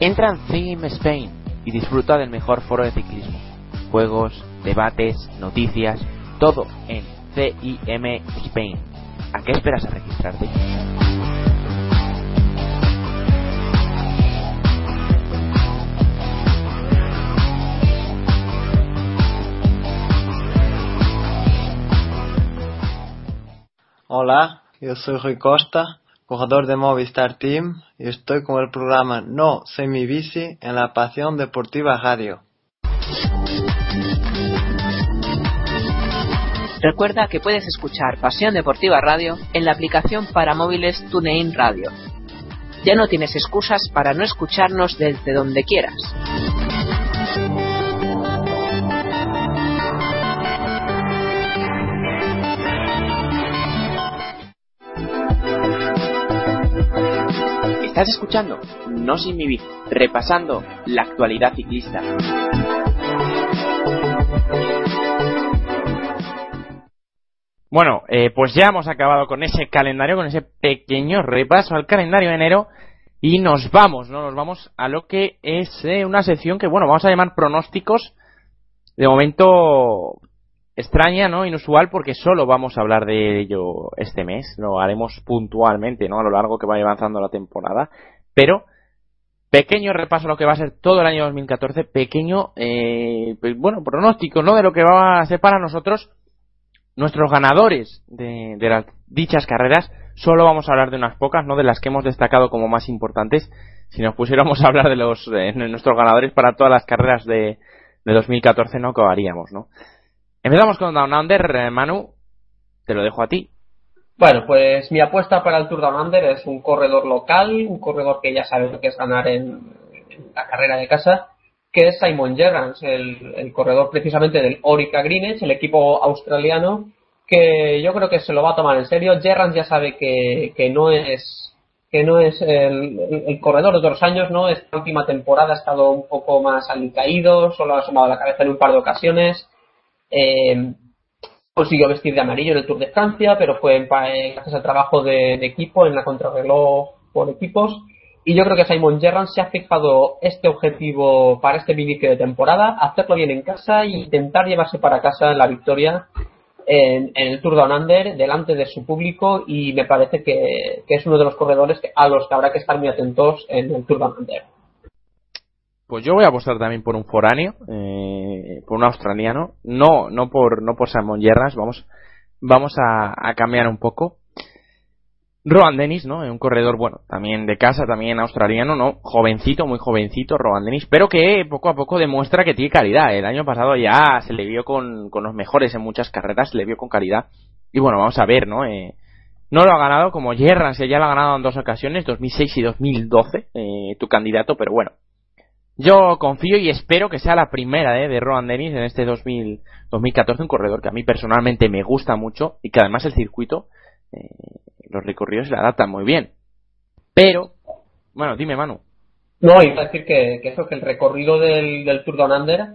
Entra en Theme Spain y disfruta del mejor foro de ciclismo. Juegos, debates, noticias, todo en CIM Spain. ¿A qué esperas a registrarte? Hola, yo soy Rui Costa, jugador de Movistar Team y estoy con el programa No Semi Bici en la Pasión Deportiva Radio. Recuerda que puedes escuchar Pasión Deportiva Radio en la aplicación para móviles TuneIn Radio. Ya no tienes excusas para no escucharnos desde donde quieras. Estás escuchando No Sin Mi repasando la actualidad ciclista. Bueno, eh, pues ya hemos acabado con ese calendario, con ese pequeño repaso al calendario de enero y nos vamos, ¿no? Nos vamos a lo que es eh, una sección que, bueno, vamos a llamar pronósticos. De momento extraña, ¿no? Inusual porque solo vamos a hablar de ello este mes, lo haremos puntualmente, ¿no? A lo largo que vaya avanzando la temporada, pero pequeño repaso a lo que va a ser todo el año 2014, pequeño, eh, pues, bueno, pronóstico, ¿no? De lo que va a ser para nosotros nuestros ganadores de, las dichas carreras. Solo vamos a hablar de unas pocas, no de las que hemos destacado como más importantes. Si nos pusiéramos a hablar de los de nuestros ganadores para todas las carreras de, de 2014, no acabaríamos, ¿no? Empezamos con Down Under, eh, Manu. Te lo dejo a ti. Bueno, pues mi apuesta para el Tour Down Under es un corredor local, un corredor que ya sabe lo que es ganar en, la carrera de casa. que es Simon Gerrans, el, corredor precisamente del Orica Greenwich, el equipo australiano, que yo creo que se lo va a tomar en serio. Gerrans ya sabe que, no es que no es el, corredor de otros años, ¿no? Esta última temporada ha estado un poco más alicaído, solo ha asomado la cabeza en un par de ocasiones. Eh, consiguió vestir de amarillo en el Tour de Francia, pero fue en, gracias al trabajo de, equipo en la contrarreloj por equipos. Y yo creo que Simon Gerrans se ha fijado este objetivo para este inicio de temporada, hacerlo bien en casa e intentar llevarse para casa la victoria en, el Tour Down Under delante de su público y me parece que, es uno de los corredores a los que habrá que estar muy atentos en el Tour Down Under. Pues yo voy a apostar también por un foráneo, eh, por un australiano, no no por no por Simon Yerras, vamos vamos a cambiar un poco Rohan Dennis, ¿no? Un corredor, bueno, también de casa, también australiano, ¿no? Jovencito, muy jovencito, Rohan Dennis, pero que poco a poco demuestra que tiene calidad. El año pasado ya se le vio con, con los mejores en muchas carreras, se le vio con calidad. Y bueno, vamos a ver, ¿no? Eh, no lo ha ganado como Gerrans, ya lo ha ganado en dos ocasiones, 2006 y 2012, eh, tu candidato, pero bueno. Yo confío y espero que sea la primera eh, de Rohan Dennis en este 2000, 2014, un corredor que a mí personalmente me gusta mucho y que además el circuito eh, los recorridos se adaptan muy bien. Pero, bueno, dime, Manu. No, iba a decir que, eso, que el recorrido del, Tour Down Under,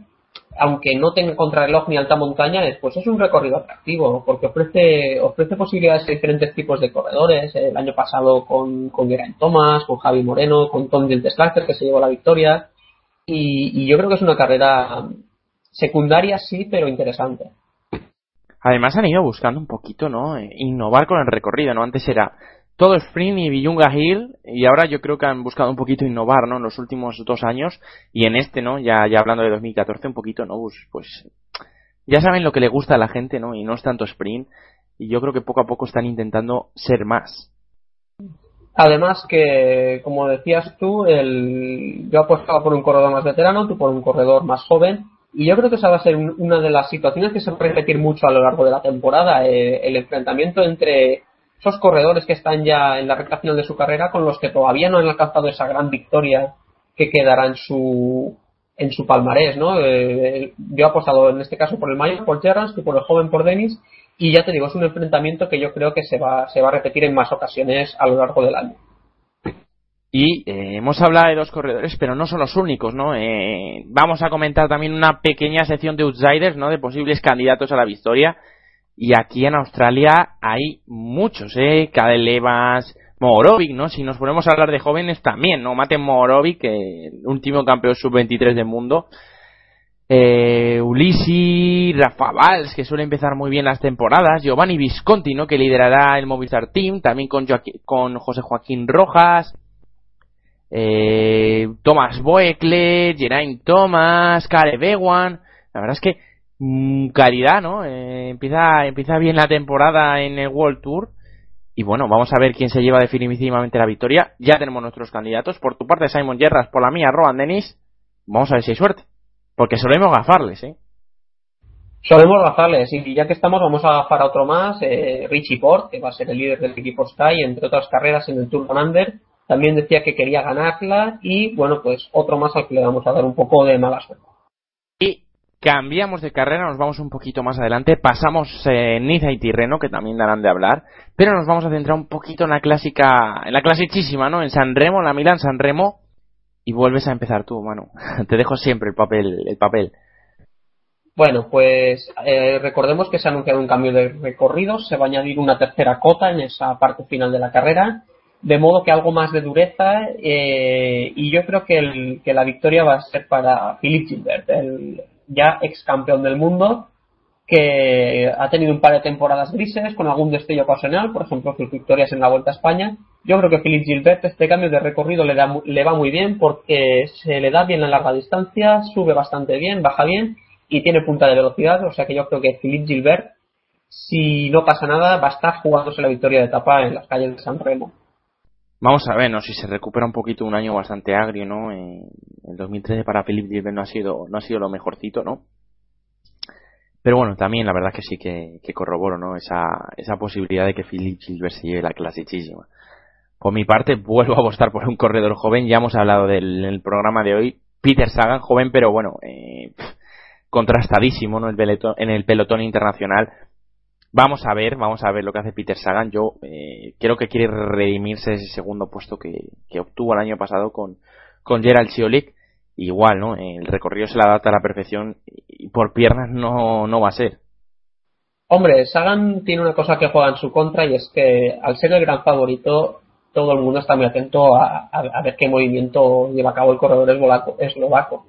aunque no tenga contrarreloj ni alta montaña, pues es un recorrido atractivo, porque ofrece, ofrece posibilidades a diferentes tipos de corredores. El año pasado con, con Geraint Thomas, con Javi Moreno, con Tom Dilteslacker, que se llevó la victoria. Y, y yo creo que es una carrera secundaria, sí, pero interesante. Además han ido buscando un poquito, ¿no? Eh, innovar con el recorrido, ¿no? Antes era todo sprint y Villunga Hill y ahora yo creo que han buscado un poquito innovar, ¿no? En los últimos dos años y en este, ¿no? Ya, ya hablando de 2014 un poquito, ¿no? Pues, pues ya saben lo que le gusta a la gente, ¿no? Y no es tanto sprint y yo creo que poco a poco están intentando ser más. Además que, como decías tú, el... yo apostaba por un corredor más veterano, tú por un corredor más joven y yo creo que esa va a ser una de las situaciones que se va a repetir mucho a lo largo de la temporada, eh, el enfrentamiento entre esos corredores que están ya en la recta final de su carrera con los que todavía no han alcanzado esa gran victoria que quedará en su en su palmarés, ¿no? Eh, yo he apostado en este caso por el mayor, por Gerrans, y por el joven por Dennis, y ya te digo, es un enfrentamiento que yo creo que se va, se va a repetir en más ocasiones a lo largo del año. Y eh, hemos hablado de dos corredores, pero no son los únicos, ¿no? Eh, vamos a comentar también una pequeña sección de outsiders, ¿no? De posibles candidatos a la victoria. Y aquí en Australia hay muchos, ¿eh? Cadel Evans, Morovic, ¿no? Si nos ponemos a hablar de jóvenes también, ¿no? Mate Morovic, que último campeón sub-23 del mundo. Eh, Ulisi, Rafa Valls, que suele empezar muy bien las temporadas. Giovanni Visconti, ¿no? Que liderará el Movistar Team. También con, con José Joaquín Rojas eh, Thomas Boekle, Geraint Thomas, Kare Bewan. La verdad es que mmm, calidad, ¿no? Eh, empieza, empieza bien la temporada en el World Tour. Y bueno, vamos a ver quién se lleva definitivamente la victoria. Ya tenemos nuestros candidatos. Por tu parte, Simon Yerras, por la mía, Rohan Dennis. Vamos a ver si hay suerte. Porque solemos gafarles, ¿eh? Solemos gafarles. Y ya que estamos, vamos a gafar a otro más. Eh, Richie Port, que va a ser el líder del equipo Sky, entre otras carreras en el Tour Under también decía que quería ganarla y bueno, pues otro más al que le vamos a dar un poco de mala suerte. Y cambiamos de carrera, nos vamos un poquito más adelante, pasamos en Niza y Tirreno, que también darán de hablar, pero nos vamos a centrar un poquito en la clásica, en la clasicísima, ¿no? En San Remo, en la Milán San Remo, y vuelves a empezar tú, mano. Te dejo siempre el papel, el papel. Bueno, pues eh, recordemos que se ha anunciado un cambio de recorrido, se va a añadir una tercera cota en esa parte final de la carrera de modo que algo más de dureza eh, y yo creo que, el, que la victoria va a ser para Philippe Gilbert, el ya ex campeón del mundo que ha tenido un par de temporadas grises con algún destello ocasional, por ejemplo sus victorias en la Vuelta a España. Yo creo que Philippe Gilbert este cambio de recorrido le, da, le va muy bien porque se le da bien la larga distancia, sube bastante bien, baja bien y tiene punta de velocidad, o sea que yo creo que Philippe Gilbert, si no pasa nada, va a estar jugándose la victoria de etapa en las calles de San Remo. Vamos a ver, ¿no? Si se recupera un poquito un año bastante agrio, ¿no? En el 2013 para Philip Gilbert no ha sido, no ha sido lo mejorcito, ¿no? Pero bueno, también la verdad que sí que, corroboro, ¿no? Esa, esa posibilidad de que Philip Gilbert se lleve la clasicísima. Por mi parte, vuelvo a apostar por un corredor joven. Ya hemos hablado del el programa de hoy. Peter Sagan, joven, pero bueno, eh, contrastadísimo ¿no? en el pelotón internacional. Vamos a ver, vamos a ver lo que hace Peter Sagan. Yo eh, creo que quiere redimirse ese segundo puesto que, obtuvo el año pasado con, con Gerald Siolik. Igual, ¿no? El recorrido se le adapta a la perfección y por piernas no, no va a ser. Hombre, Sagan tiene una cosa que juega en su contra y es que al ser el gran favorito, todo el mundo está muy atento a, a ver qué movimiento lleva a cabo el corredor eslovaco.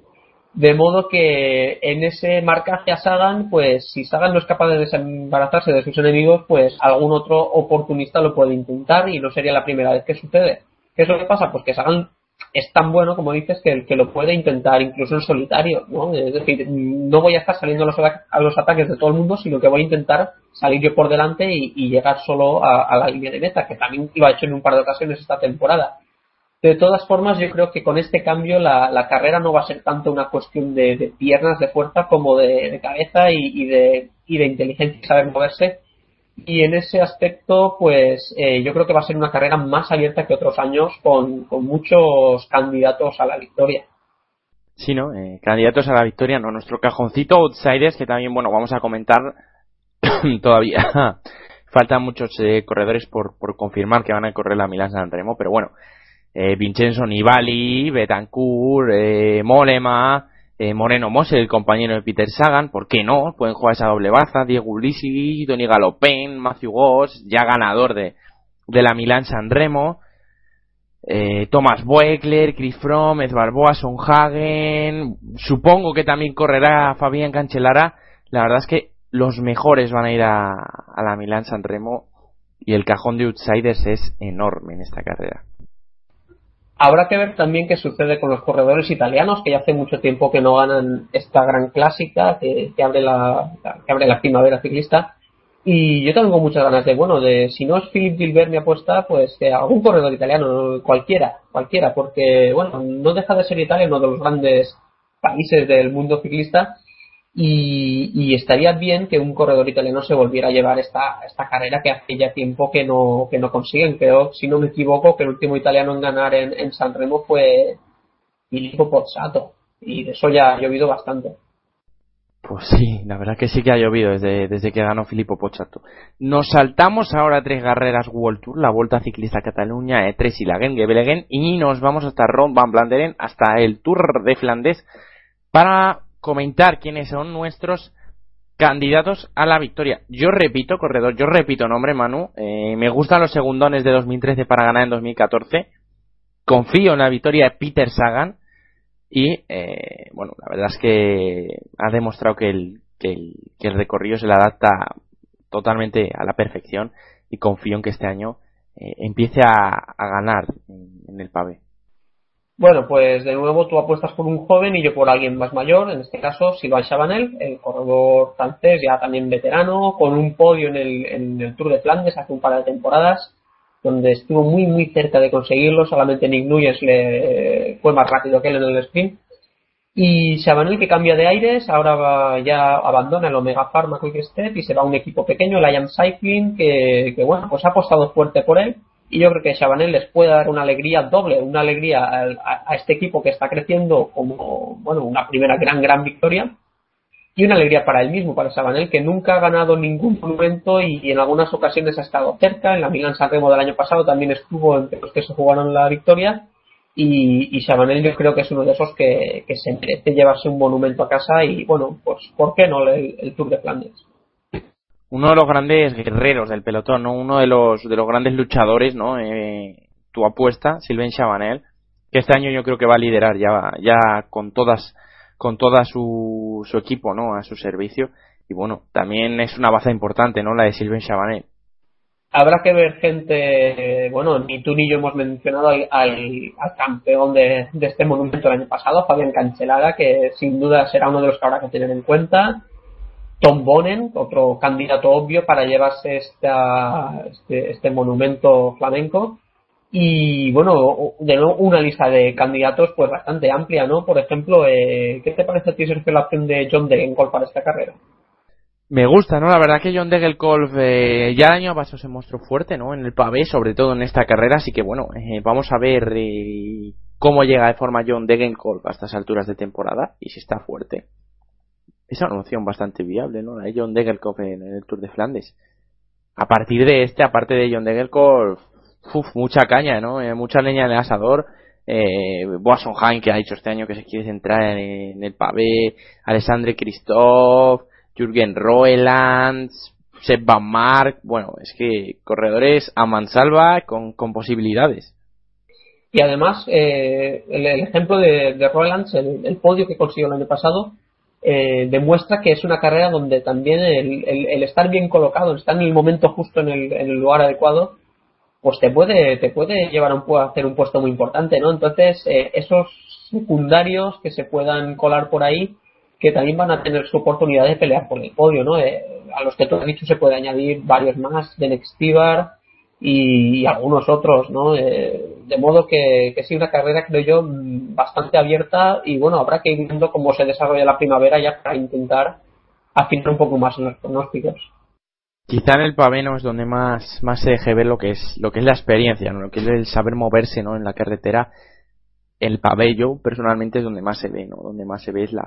De modo que en ese marcaje a Sagan, pues si Sagan no es capaz de desembarazarse de sus enemigos, pues algún otro oportunista lo puede intentar y no sería la primera vez que sucede. ¿Qué es lo que pasa? Pues que Sagan es tan bueno, como dices, que, que lo puede intentar incluso en solitario, ¿no? Es decir, no voy a estar saliendo a los, ataques de todo el mundo, sino que voy a intentar salir yo por delante y, llegar solo a, la línea de meta, que también lo ha hecho en un par de ocasiones esta temporada. De todas formas, yo creo que con este cambio la, carrera no va a ser tanto una cuestión de, piernas, de fuerza, como de, cabeza y, de, y de inteligencia y saber moverse. Y en ese aspecto, pues eh, yo creo que va a ser una carrera más abierta que otros años, con, muchos candidatos a la victoria. Sí, ¿no? Eh, candidatos a la victoria, ¿no? Nuestro cajoncito outsiders, que también, bueno, vamos a comentar todavía. Faltan muchos eh, corredores por, por confirmar que van a correr la Milán San Remo, pero bueno, eh, Vincenzo Nibali, Betancourt, eh, Molema, eh, Moreno Mose, el compañero de Peter Sagan, ¿por qué no? Pueden jugar esa doble baza, Diego Ulisi, Tony Galopin, Matthew Goss, ya ganador de, de la Milan San Remo, eh, Thomas Boekler, Chris Fromm, Ed Barboa, Son Hagen, supongo que también correrá Fabián Cancelara, la verdad es que los mejores van a ir a, a la Milan San Remo y el cajón de outsiders es enorme en esta carrera. Habrá que ver también qué sucede con los corredores italianos, que ya hace mucho tiempo que no ganan esta gran clásica que, abre, la, que abre la primavera ciclista. Y yo tengo muchas ganas de, bueno, de si no es Philip Gilbert mi apuesta, pues que algún corredor italiano, cualquiera, cualquiera, porque, bueno, no deja de ser Italia uno de los grandes países del mundo ciclista y, estaría bien que un corredor italiano se volviera a llevar esta, esta carrera que hace ya tiempo que no, que no consiguen. Creo, si no me equivoco, que el último italiano en ganar en, en San Remo fue Filippo Pozzato. Y de eso ya ha llovido bastante. Pues sí, la verdad que sí que ha llovido desde, desde que ganó Filippo Pozzato. Nos saltamos ahora a tres carreras World Tour, la Vuelta Ciclista Cataluña, E3 y la y nos vamos hasta Ron Van Blanderen, hasta el Tour de Flandes, para comentar quiénes son nuestros candidatos a la victoria. Yo repito, corredor, yo repito nombre, Manu. Eh, me gustan los segundones de 2013 para ganar en 2014. Confío en la victoria de Peter Sagan. Y, eh, bueno, la verdad es que ha demostrado que el, recorrido se le adapta totalmente a la perfección. Y confío en que este año eh, empiece a, ganar en el pavé. Bueno, pues de nuevo tú apuestas por un joven y yo por alguien más mayor, en este caso Sylvain Chabanel, el corredor francés ya también veterano, con un podio en el, en el Tour de Flandes hace un par de temporadas, donde estuvo muy muy cerca de conseguirlo, solamente Nick Nuyes le fue más rápido que él en el sprint. Y Chabanel que cambia de aires, ahora ya abandona el Omega Pharma Quick Step y se va a un equipo pequeño, el IAM Cycling, que, que bueno, pues ha apostado fuerte por él y yo creo que Chabanel les puede dar una alegría doble, una alegría a, este equipo que está creciendo como, bueno, una primera gran, gran victoria y una alegría para él mismo, para Chabanel, que nunca ha ganado ningún momento y, en algunas ocasiones ha estado cerca. En la Milan San Remo del año pasado también estuvo entre los que se jugaron la victoria. Y, y Chabanel yo creo que es uno de esos que, se merece llevarse un monumento a casa y bueno, pues ¿por qué no el Tour de Flandes? Uno de los grandes guerreros del pelotón, ¿no? Uno de los, de los grandes luchadores, ¿no? Eh, tu apuesta, Sylvain Chabanel, que este año yo creo que va a liderar ya, ya con todas, con toda su, su equipo, ¿no? A su servicio. Y bueno, también es una baza importante, ¿no? La de Sylvain Chabanel. Habrá que ver gente, bueno, ni tú ni yo hemos mencionado al, al, campeón de, de, este monumento el año pasado, Fabián Cancelada, que sin duda será uno de los que habrá que tener en cuenta. Tom Bonen, otro candidato obvio para llevarse esta, este, este, monumento flamenco. Y bueno, de nuevo una lista de candidatos pues bastante amplia, ¿no? Por ejemplo, eh, ¿qué te parece a ti, Sergio, la opción de John Degenkolb para esta carrera? Me gusta, ¿no? La verdad que John Degenkolb eh, ya el año pasado se mostró fuerte, ¿no? En el pavé, sobre todo en esta carrera, así que bueno, eh, vamos a ver eh, cómo llega de forma John Degenkolb a estas alturas de temporada y si está fuerte. Es una opción bastante viable, ¿no? De John Degenkolb en, el Tour de Flandes. A partir de este, aparte de John Degenkolb, mucha caña, ¿no? Eh, mucha leña en el asador. Eh, Boasson Hain, que ha dicho este año que se quiere centrar en, el pavé. Alessandre Christoph, Jürgen Roelands, Sepp Van Mark. Bueno, es que corredores a mansalva con, con posibilidades. Y además, eh, el, ejemplo de, de el, podio que consiguió el año pasado, eh, demuestra que es una carrera donde también el, el, estar bien colocado, estar en el momento justo en el, el lugar adecuado, pues te puede, te puede llevar a, hacer un puesto muy importante, ¿no? Entonces, eh, esos secundarios que se puedan colar por ahí, que también van a tener su oportunidad de pelear por el podio, ¿no? Eh, a los que tú has dicho se puede añadir varios más, de Nextivar y, algunos otros, ¿no? Eh, de modo que, que sí, una carrera, creo yo, bastante abierta y bueno, habrá que ir viendo cómo se desarrolla la primavera ya para intentar afinar un poco más en los pronósticos quizá en el paveno es donde más, más se deje ver lo que es, lo que es la experiencia, ¿no? lo que es el saber moverse ¿no? en la carretera. El pabello personalmente es donde más se ve, ¿no? Donde más se ve es la,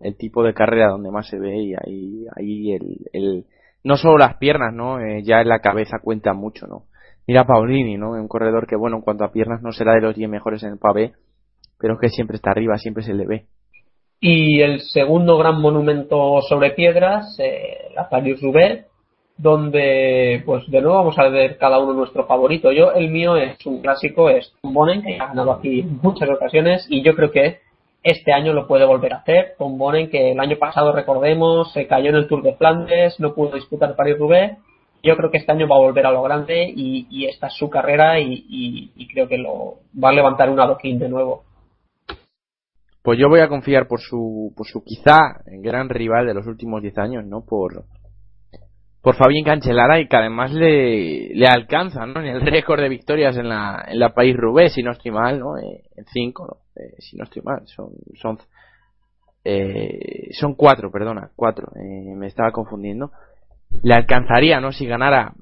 el tipo de carrera donde más se ve y ahí, ahí el, el no solo las piernas, ¿no? Eh, ya en la cabeza cuenta mucho, ¿no? Mira Paulini, ¿no? Un corredor que, bueno, en cuanto a piernas no será de los 10 mejores en el pavé, pero que siempre está arriba, siempre se le ve. Y el segundo gran monumento sobre piedras, eh, la Paris-Roubaix, donde pues de nuevo vamos a ver cada uno nuestro favorito. Yo el mío es un clásico, es Tom Bonen, que ha ganado aquí en muchas ocasiones y yo creo que este año lo puede volver a hacer. Tom Bonen, que el año pasado recordemos se cayó en el Tour de Flandes, no pudo disputar París-Roubaix. Yo creo que este año va a volver a lo grande y, esta es su carrera y, creo que lo va a levantar un adoquín de nuevo. Pues yo voy a confiar por su, por su quizá gran rival de los últimos 10 años, ¿no? Por, por Fabián Cancelara y que además le, le alcanza ¿no? en el récord de victorias en la, en la País Roubaix, si no estoy mal, ¿no? Eh, en cinco, ¿no? Eh, si no estoy mal, son, son, eh, son cuatro, perdona, cuatro, eh, me estaba confundiendo. Le alcanzaría, ¿no? Si ganara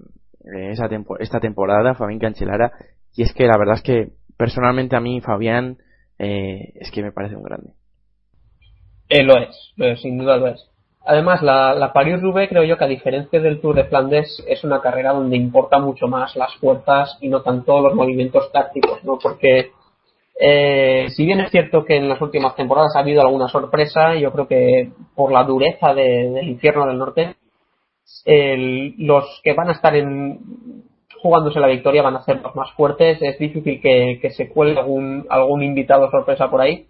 eh, esa esta temporada Fabián Cancelara, y es que la verdad es que personalmente a mí Fabián es que me parece un grande. lo es, sin duda lo es. Además, la, la Paris-Roubaix creo yo que a diferencia del Tour de Flandes es una carrera donde importa mucho más las fuerzas y no tanto los movimientos tácticos, ¿no? Porque eh, si bien es cierto que en las últimas temporadas ha habido alguna sorpresa, yo creo que por la dureza del infierno del norte, los que van a estar en, jugándose la victoria van a ser los más fuertes. Es difícil que, se cuele algún, algún invitado sorpresa por ahí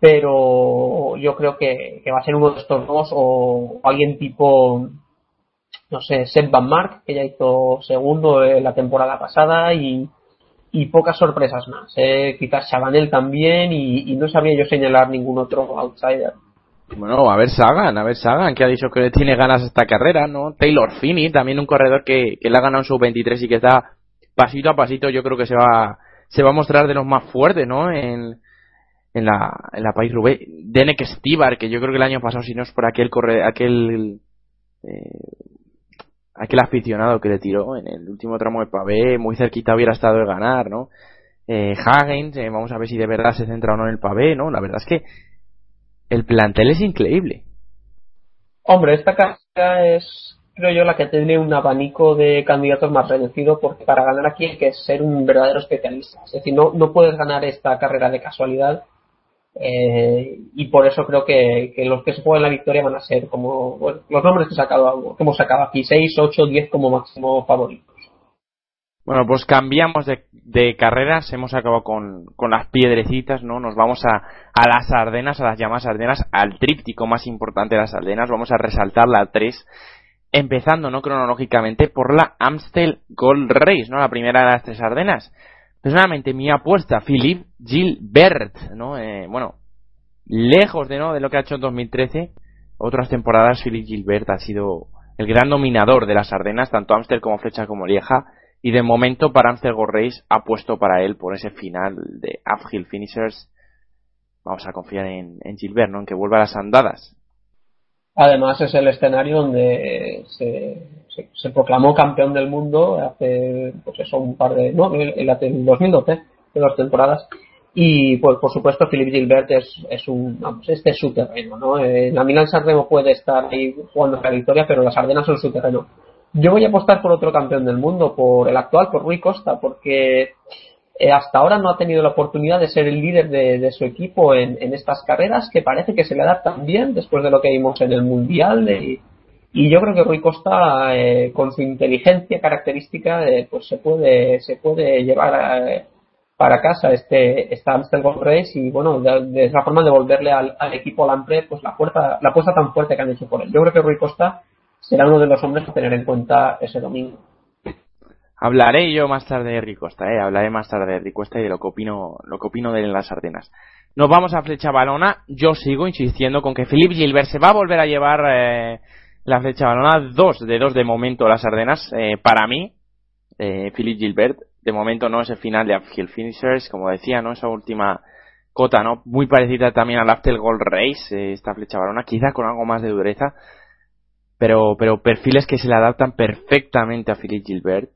pero yo creo que, va a ser uno de estos dos o alguien tipo no sé, Seth Van Mark, que ya hizo segundo la temporada pasada y, pocas sorpresas más. Eh. Quizás Chabanel también y, no sabría yo señalar ningún otro outsider. Bueno, a ver Sagan, a ver Sagan, que ha dicho que tiene ganas esta carrera, ¿no? Taylor Finney, también un corredor que, que le ha ganado en su 23 y que está pasito a pasito, yo creo que se va, se va a mostrar de los más fuertes, ¿no? En, en la, en la País Roubaix. Denek Stibar, que yo creo que el año pasado, si no es por aquel corre, aquel eh, aquel aficionado que le tiró en el último tramo de pavé, muy cerquita hubiera estado de ganar, ¿no? Eh, Hagen, eh, vamos a ver si de verdad se centra o no en el pavé, ¿no? La verdad es que el plantel es increíble. Hombre, esta carrera es, creo yo, la que tiene un abanico de candidatos más reducido, porque para ganar aquí hay que ser un verdadero especialista. Es decir, no, no puedes ganar esta carrera de casualidad eh, y por eso creo que, los que se juegan la victoria van a ser como los nombres que, sacado, que hemos sacado aquí, 6, 8, 10 como máximo favoritos. Bueno, pues cambiamos de, carreras, hemos acabado con, con, las piedrecitas, ¿no? Nos vamos a, a las Ardenas, a las llamadas Ardenas, al tríptico más importante de las Ardenas, vamos a resaltar la 3, empezando, ¿no? Cronológicamente por la Amstel Gold Race, ¿no? La primera de las tres Ardenas personalmente mi apuesta, Philippe Gilbert, ¿no? Eh, bueno, lejos de, ¿no? de lo que ha hecho en 2013, otras temporadas Philippe Gilbert ha sido el gran dominador de las Ardenas, tanto Amstel como Flecha como Lieja, y de momento para Amstel Gold Race apuesto para él por ese final de Uphill Finishers. Vamos a confiar en, Gilbert, ¿no? En que vuelva a las andadas. Además es el escenario donde se, se, proclamó campeón del mundo hace, pues eso, un par de, no, en, el 2012, de dos temporadas. Y pues por supuesto Philip Gilbert es, es un, vamos, este es su terreno, ¿no? Eh, la Milan Sanremo puede estar ahí jugando la victoria, pero las Ardenas son su terreno. Yo voy a apostar por otro campeón del mundo, por el actual, por Rui Costa, porque eh, hasta ahora no ha tenido la oportunidad de ser el líder de, su equipo en, estas carreras, que parece que se le adaptan bien después de lo que vimos en el Mundial. y yo creo que Rui Costa, eh, con su inteligencia característica, pues se puede, se puede llevar a, para casa este, esta Amstel Gold Race y bueno, de, esa forma devolverle al, al equipo Lampre pues la fuerza, la apuesta tan fuerte que han hecho por él. Yo creo que Rui Costa será uno de los hombres a tener en cuenta ese domingo. Hablaré yo más tarde de Rui Costa, eh, hablaré más tarde de Rui Costa y de lo que opino, lo que opino de las Ardenas. Nos vamos a flecha balona. Yo sigo insistiendo con que Philippe Gilbert se va a volver a llevar eh, la flecha balona. Dos de dos de momento las Ardenas. Eh, para mí, eh, Philippe Gilbert de momento no es el final de Uphill Finishers, como decía, ¿no? Esa última cota, ¿no? Muy parecida también al After Gold Race, eh, esta flecha varona, quizá con algo más de dureza, pero, pero perfiles que se le adaptan perfectamente a Philip Gilbert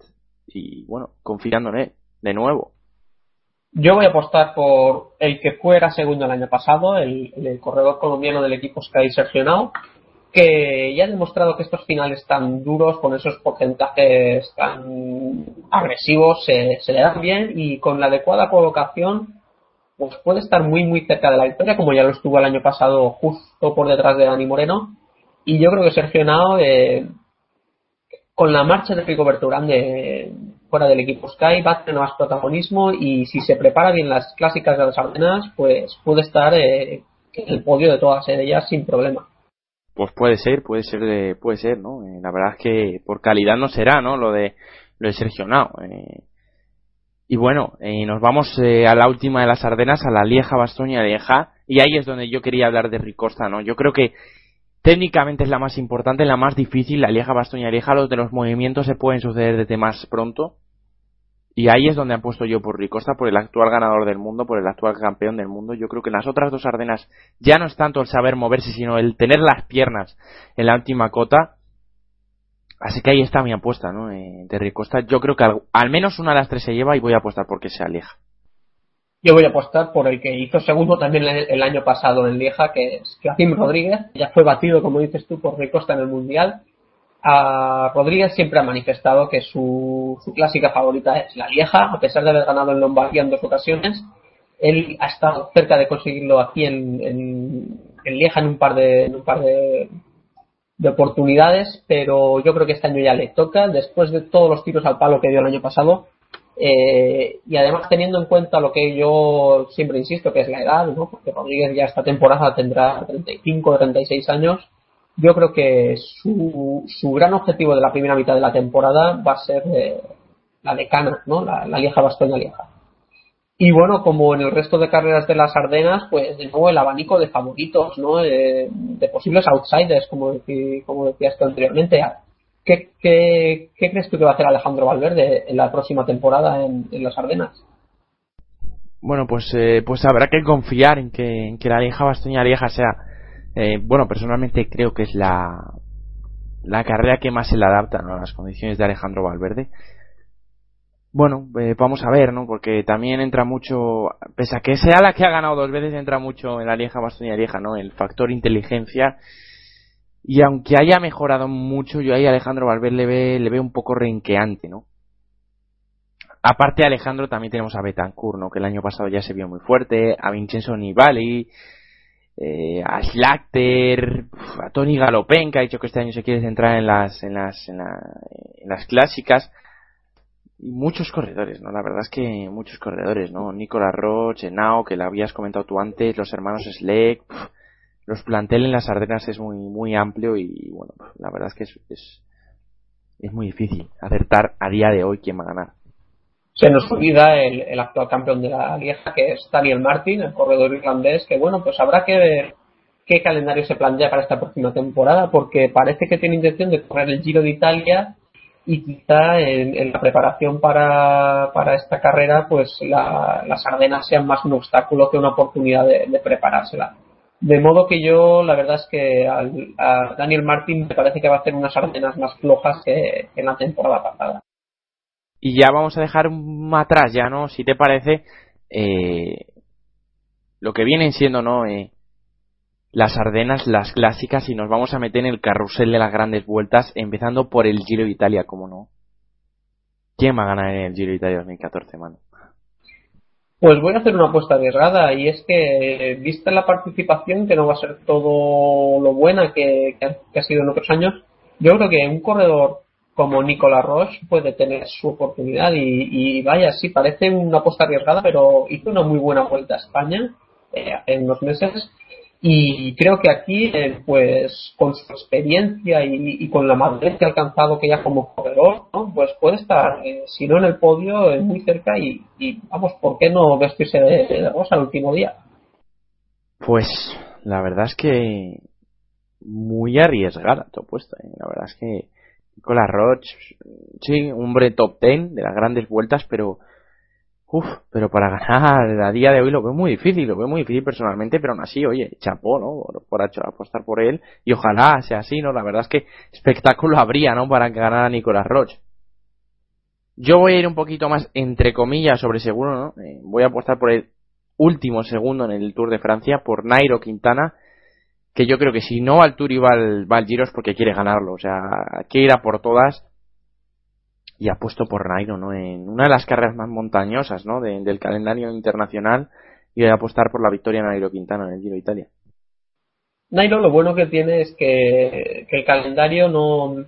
y bueno, confiando en él, de nuevo. Yo voy a apostar por el que fuera segundo el año pasado, el, corredor colombiano del equipo Sky Sergio que ya ha demostrado que estos finales tan duros, con esos porcentajes tan agresivos, se, le dan bien y con la adecuada colocación, pues puede estar muy, muy cerca de la victoria, como ya lo estuvo el año pasado justo por detrás de Dani Moreno. Y yo creo que Sergio Henao, eh, con la marcha de Rico Berturán de, fuera del equipo Sky, va a tener más protagonismo y si se prepara bien las clásicas de las Ardenas, pues puede estar eh, en el podio de todas ellas sin problema. Pues puede ser, puede ser, puede ser, ¿no? Eh, la verdad es que por calidad no será, ¿no? Lo de, lo de Sergio Nao. Eh. y bueno, eh, nos vamos a la última de las Ardenas, a la Lieja, Bastoña, Lieja, y ahí es donde yo quería hablar de Ricosta, ¿no? Yo creo que técnicamente es la más importante, la más difícil, la Lieja, Bastoña, Lieja, los de los movimientos se pueden suceder desde más pronto, y ahí es donde han puesto yo por Ricosta, por el actual ganador del mundo, por el actual campeón del mundo. Yo creo que en las otras dos Ardenas ya no es tanto el saber moverse, sino el tener las piernas en la última cota. Así que ahí está mi apuesta, ¿no? Eh, de Ricosta. Yo creo que al, menos una de las tres se lleva y voy a apostar porque se aleja. Yo voy a apostar por el que hizo segundo también el, año pasado en Lieja, que es Joaquín Rodríguez. Ya fue batido, como dices tú, por Ricosta en el Mundial a Rodríguez siempre ha manifestado que su, clásica favorita es la Lieja, a pesar de haber ganado en Lombardía en dos ocasiones. Él ha estado cerca de conseguirlo aquí en, en, Lieja en un par de, un par de, oportunidades, pero yo creo que este año ya le toca, después de todos los tiros al palo que dio el año pasado, eh, y además teniendo en cuenta lo que yo siempre insisto, que es la edad, ¿no? porque Rodríguez ya esta temporada tendrá 35 o 36 años, yo creo que su, su gran objetivo de la primera mitad de la temporada va a ser eh, la decana, ¿no? La, la Lieja Bastoña Lieja. Y bueno, como en el resto de carreras de las Ardenas, pues de nuevo el abanico de favoritos, ¿no? de posibles outsiders, como, como decías tú anteriormente. ¿Qué, qué, crees tú que va a hacer Alejandro Valverde en la próxima temporada en, las Ardenas? Bueno, pues, eh, pues habrá que confiar en que, en que la Lieja Bastoña Lieja sea eh, bueno, personalmente creo que es la, la carrera que más se le adapta a las condiciones de Alejandro Valverde. Bueno, eh, vamos a ver, ¿no? Porque también entra mucho, pese a que sea la que ha ganado dos veces, entra mucho en la Lieja Bastoña Lieja, ¿no? El factor inteligencia. Y aunque haya mejorado mucho, yo ahí Alejandro Valverde le ve, le veo un poco renqueante, ¿no? Aparte de Alejandro también tenemos a Betancourt, ¿no? Que el año pasado ya se vio muy fuerte, a Vincenzo Nibali, eh, a Schlachter, a Tony Galopen, que ha dicho que este año se quiere centrar en las, en las, en, las clásicas. Y muchos corredores, ¿no? La verdad es que muchos corredores, ¿no? Nicolas Roche, Nao, que la habías comentado tú antes, los hermanos Sleck, los plantel en las Ardenas es muy, muy amplio y, bueno, la verdad es que es, es, muy difícil acertar a día de hoy quién va a ganar se nos olvida el, actual campeón de la Lieja, que es Daniel Martin, el corredor irlandés, que bueno, pues habrá que ver qué calendario se plantea para esta próxima temporada, porque parece que tiene intención de correr el Giro de Italia y quizá en, la preparación para, para, esta carrera, pues las Ardenas sean más un obstáculo que una oportunidad de, preparársela. De modo que yo, la verdad es que a Daniel Martin me parece que va a hacer unas Ardenas más flojas que en la temporada pasada y ya vamos a dejar atrás ya no si te parece eh, lo que vienen siendo, ¿no? Eh, las Ardenas, las clásicas, y nos vamos a meter en el carrusel de las grandes vueltas, empezando por el Giro de Italia, como no. ¿Quién va a ganar en el Giro de Italia 2014, mano? Pues voy a hacer una apuesta arriesgada y es que, vista la participación, que no va a ser todo lo buena que, ha, sido en otros años, yo creo que un corredor como Nicolas Roche puede tener su oportunidad y, vaya, sí, parece una apuesta arriesgada, pero hizo una muy buena vuelta a España eh, en unos meses y creo que aquí, eh, pues, con su experiencia y, con la madurez que ha alcanzado que ya como corredor, ¿no? pues puede estar, eh, si no en el podio, eh, muy cerca y, vamos, ¿por qué no vestirse de, de rosa el último día? Pues, la verdad es que muy arriesgada tu apuesta. La verdad es que Nicolas Roche, sí, hombre top ten de las grandes vueltas, pero Uf, pero para ganar a día de hoy lo veo muy difícil, lo veo muy difícil personalmente, pero aún así, oye, chapó, ¿no? Por, apostar por él y ojalá sea así, ¿no? La verdad es que espectáculo habría, ¿no? Para ganar a Nicolás Roche. Yo voy a ir un poquito más, entre comillas, sobre seguro, ¿no? Eh, voy a apostar por el último segundo en el Tour de Francia, por Nairo Quintana, que yo creo que si no al Tour y va al, va al Giro es porque quiere ganarlo, o sea, que ir a por todas y apuesto por Nairo, ¿no? En una de las carreras más montañosas, ¿no? del calendario internacional y apostar por la victoria de Nairo Quintana en el Giro de Italia. Nairo lo bueno que tiene es que, el calendario no,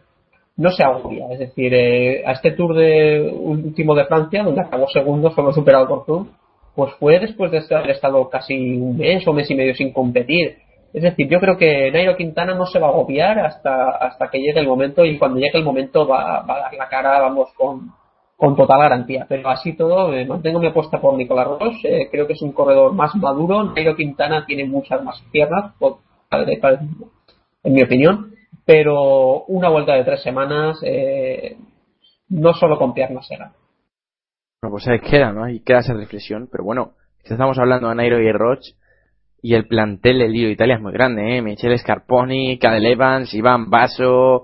no se agobia, es decir, eh, a este Tour de último de Francia, donde acabó segundo, solo superado por Tour, pues fue después de haber estado casi un mes o mes y medio sin competir es decir, yo creo que Nairo Quintana no se va a agobiar hasta, hasta que llegue el momento y cuando llegue el momento va, va a dar la cara, vamos, con, con total garantía. Pero así todo, mantengo mi apuesta por Nicolás Roche. Eh, creo que es un corredor más maduro. Nairo Quintana tiene muchas más piernas, en mi opinión. Pero una vuelta de tres semanas, eh, no solo con piernas. Bueno, pues ahí queda, ¿no? Ahí queda esa reflexión. Pero bueno, estamos hablando de Nairo y Roche y el plantel del Liga de Italia es muy grande, ¿eh? Michele Scarponi, Cadel Evans, Iván Basso,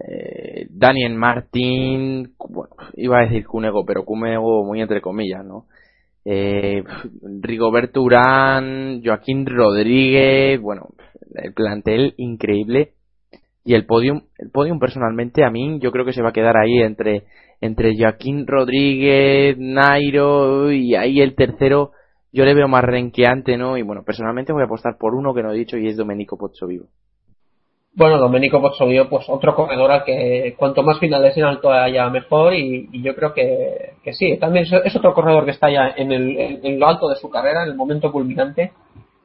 eh, Daniel Martin, bueno, iba a decir Cunego, pero Cunego muy entre comillas, ¿no? Eh, Rigoberto Urán, Joaquín Rodríguez, bueno, el plantel increíble y el podium, el podium personalmente a mí yo creo que se va a quedar ahí entre entre Joaquín Rodríguez, Nairo y ahí el tercero yo le veo más renqueante, ¿no? Y bueno, personalmente voy a apostar por uno que no he dicho y es Domenico Pozzovivo. Bueno, Domenico Pozzovivo, pues otro corredor al que cuanto más finales en alto haya mejor y, yo creo que, sí, también es, otro corredor que está ya en, el, en, lo alto de su carrera, en el momento culminante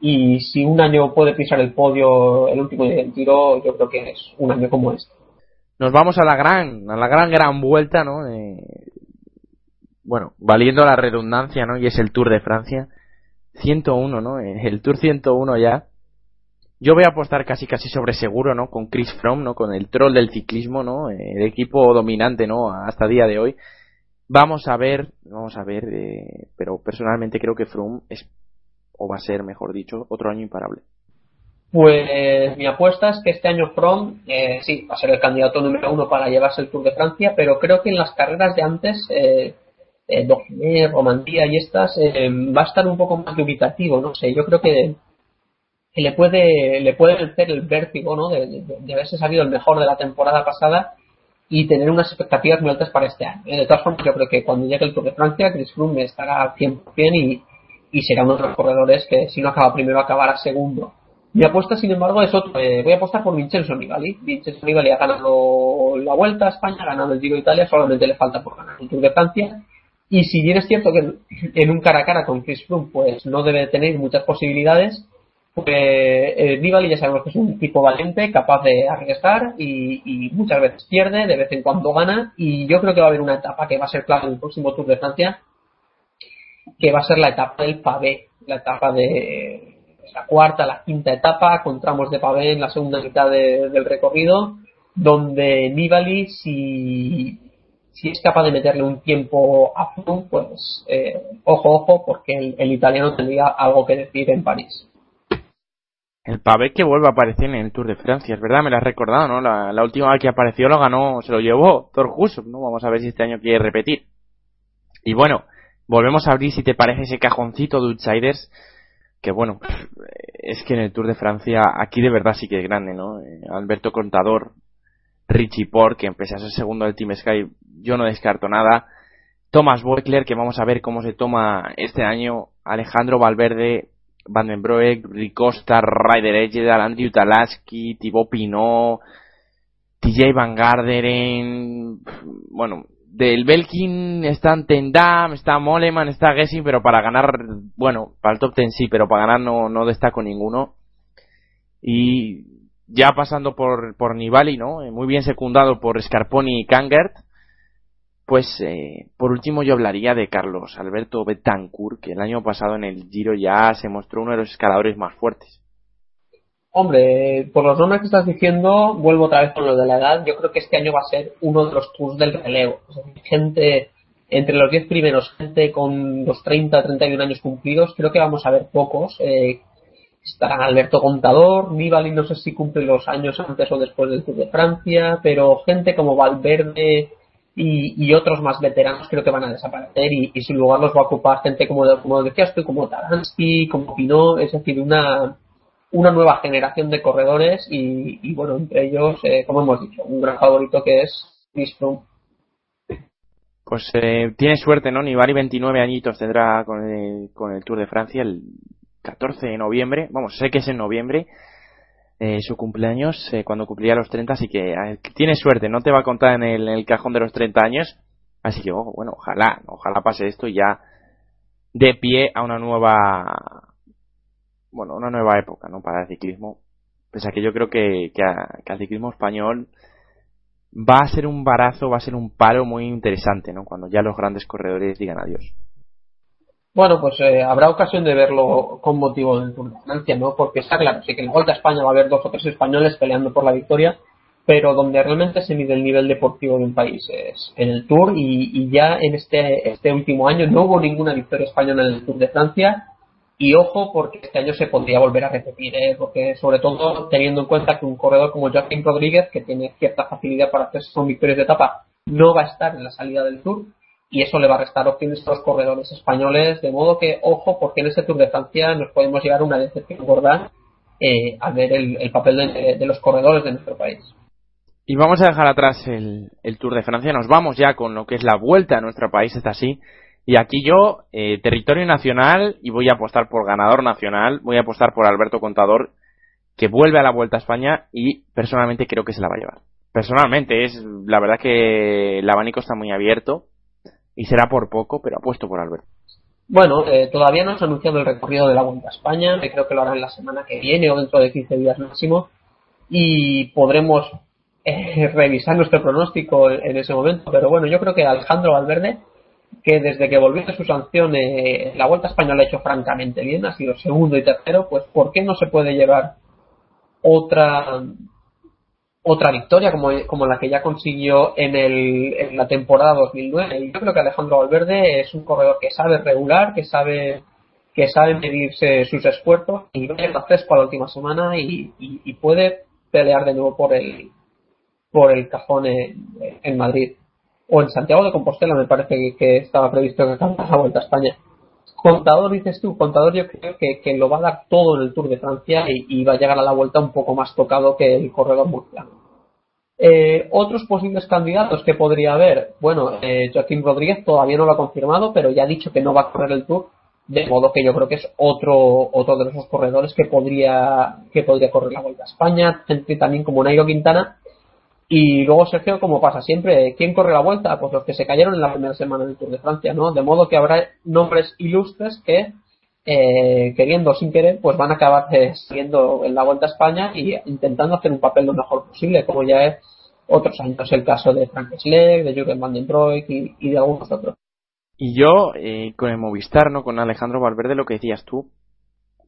y si un año puede pisar el podio el último día del tiro, yo creo que es un año como este. Nos vamos a la gran, a la gran, gran vuelta, ¿no? Eh, bueno, valiendo la redundancia, ¿no? Y es el Tour de Francia. 101, ¿no? Eh, el Tour 101 ya. Yo voy a apostar casi casi sobre seguro, ¿no? Con Chris Froome, ¿no? Con el troll del ciclismo, ¿no? Eh, el equipo dominante, ¿no? Hasta día de hoy. Vamos a ver, vamos a ver, eh, pero personalmente creo que Froome es, o va a ser, mejor dicho, otro año imparable. Pues mi apuesta es que este año Froome, eh, sí, va a ser el candidato número uno para llevarse el Tour de Francia, pero creo que en las carreras de antes, eh, eh, Romandía y estas, eh, va a estar un poco más dubitativo, no sé, yo creo que, le puede le puede vencer el vértigo ¿no? De, haberse salido el mejor de la temporada pasada y tener unas expectativas muy altas para este año. Eh, de todas formas, yo creo que cuando llegue el Tour de Francia, Chris Froome estará al 100% y, y será uno de los corredores que si no acaba primero acabará segundo. Mi apuesta, sin embargo, es otro. Eh, voy a apostar por Vincenzo Nibali. Vincenzo Nibali ha ganado la Vuelta a España, ha ganado el Giro de Italia, solamente le falta por ganar el Tour de Francia y si bien es cierto que en un cara a cara con Chris Froome pues no debe tener muchas posibilidades, pues eh, Nibali ya sabemos que es un tipo valiente, capaz de arriesgar y, muchas veces pierde, de vez en cuando gana y yo creo que va a haber una etapa que va a ser clave en el próximo Tour de Francia, que va a ser la etapa del pavé, la etapa de la cuarta, la quinta etapa, con tramos de pavé en la segunda mitad del recorrido, donde Nibali si si es capaz de meterle un tiempo a Froome, pues eh, ojo, ojo, porque el, italiano tendría algo que decir en París. El pavé que vuelve a aparecer en el Tour de Francia, es verdad, me lo has recordado, ¿no? La, última vez que apareció lo ganó, se lo llevó Thor Husum, ¿no? Vamos a ver si este año quiere repetir. Y bueno, volvemos a abrir, si te parece, ese cajoncito de Outsiders que bueno, es que en el Tour de Francia aquí de verdad sí que es grande, ¿no? Eh, Alberto Contador, Richie Port, que empecé a ser segundo del Team Sky, yo no descarto nada. Thomas Boekler, que vamos a ver cómo se toma este año. Alejandro Valverde, Van den Broek, Ricosta, Ryder Edgedal, Andrew Talaski, Thibaut Pinot, TJ Van Garderen, bueno, del Belkin están Tendam, está Moleman, está Gessing, pero para ganar, bueno, para el top ten sí, pero para ganar no, no destaco ninguno. Y ya pasando por, por Nibali, ¿no? Muy bien secundado por Scarponi y Kangert. Pues eh, por último yo hablaría de Carlos Alberto Betancourt, que el año pasado en el Giro ya se mostró uno de los escaladores más fuertes. Hombre, por los nombres que estás diciendo, vuelvo otra vez con lo de la edad. Yo creo que este año va a ser uno de los tours del relevo. gente entre los 10 primeros, gente con los 30, 31 años cumplidos, creo que vamos a ver pocos. Eh, estarán Alberto Contador, Nibali no sé si cumple los años antes o después del Tour de Francia, pero gente como Valverde y, otros más veteranos creo que van a desaparecer y, y, sin lugar los va a ocupar gente como, como decías tú, como Taransky, como Pinot, es decir, una una nueva generación de corredores y, bueno, entre ellos, eh, como hemos dicho, un gran favorito que es Chris Pues eh, tiene suerte, ¿no? Nibali 29 añitos tendrá con el, con el Tour de Francia el 14 de noviembre. Vamos, sé que es en noviembre. Eh, su cumpleaños eh, cuando cumplía los 30, así que tiene suerte, no te va a contar en el, en el cajón de los 30 años, así que bueno, ojalá, ojalá pase esto y ya de pie a una nueva bueno, una nueva época, ¿no? Para el ciclismo. Pese a que yo creo que, que, al ciclismo español va a ser un barazo, va a ser un paro muy interesante, ¿no? Cuando ya los grandes corredores digan adiós. Bueno, pues eh, habrá ocasión de verlo con motivo del Tour de Francia, ¿no? Porque está claro, que en Vuelta a España va a haber dos o tres españoles peleando por la victoria, pero donde realmente se mide el nivel deportivo de un país es en el Tour y, y ya en este, este último año no hubo ninguna victoria española en el Tour de Francia y ojo, porque este año se podría volver a repetir, ¿eh? porque sobre todo teniendo en cuenta que un corredor como Joaquín Rodríguez, que tiene cierta facilidad para hacerse con victorias de etapa, no va a estar en la salida del Tour y eso le va a restar opciones a los corredores españoles, de modo que, ojo, porque en este Tour de Francia nos podemos llegar a una decepción gorda eh, al ver el, papel de, los corredores de nuestro país. Y vamos a dejar atrás el, Tour de Francia, nos vamos ya con lo que es la vuelta a nuestro país, está así y aquí yo, eh, territorio nacional, y voy a apostar por ganador nacional, voy a apostar por Alberto Contador, que vuelve a la Vuelta a España y personalmente creo que se la va a llevar. Personalmente, es la verdad que el abanico está muy abierto y será por poco, pero apuesto por Alberto. Bueno, eh, todavía no se ha anunciado el recorrido de la Vuelta a España, creo que lo harán la semana que viene o dentro de 15 días máximo, y podremos eh, revisar nuestro pronóstico en ese momento. Pero bueno, yo creo que Alejandro Valverde que desde que volvió de su sanción eh, la Vuelta Española ha hecho francamente bien, ha sido segundo y tercero, pues ¿por qué no se puede llevar otra otra victoria como, como la que ya consiguió en, el, en la temporada 2009? Y yo creo que Alejandro Valverde es un corredor que sabe regular, que sabe que sabe medirse sus esfuerzos y va a fresco la última semana y, y, puede pelear de nuevo por el por el cajón en Madrid o en Santiago de Compostela me parece que, estaba previsto que acabara la Vuelta a España. Contador, dices tú, Contador yo creo que, lo va a dar todo en el Tour de Francia y, va a llegar a la Vuelta un poco más tocado que el corredor murciano. Eh, otros posibles candidatos que podría haber, bueno, eh, Joaquín Rodríguez todavía no lo ha confirmado, pero ya ha dicho que no va a correr el Tour, de modo que yo creo que es otro otro de esos corredores que podría que podría correr la Vuelta a España, gente también como Nairo Quintana, y luego, Sergio, como pasa siempre, ¿quién corre la vuelta? Pues los que se cayeron en la primera semana del Tour de Francia, ¿no? De modo que habrá nombres ilustres que, eh, queriendo sin querer, pues van a acabar eh, siguiendo en la vuelta a España y intentando hacer un papel lo mejor posible, como ya es otros años el caso de Frank Schleck, de Jürgen Van den Broek y, de algunos otros. Y yo, eh, con el Movistar, ¿no? Con Alejandro Valverde, lo que decías tú,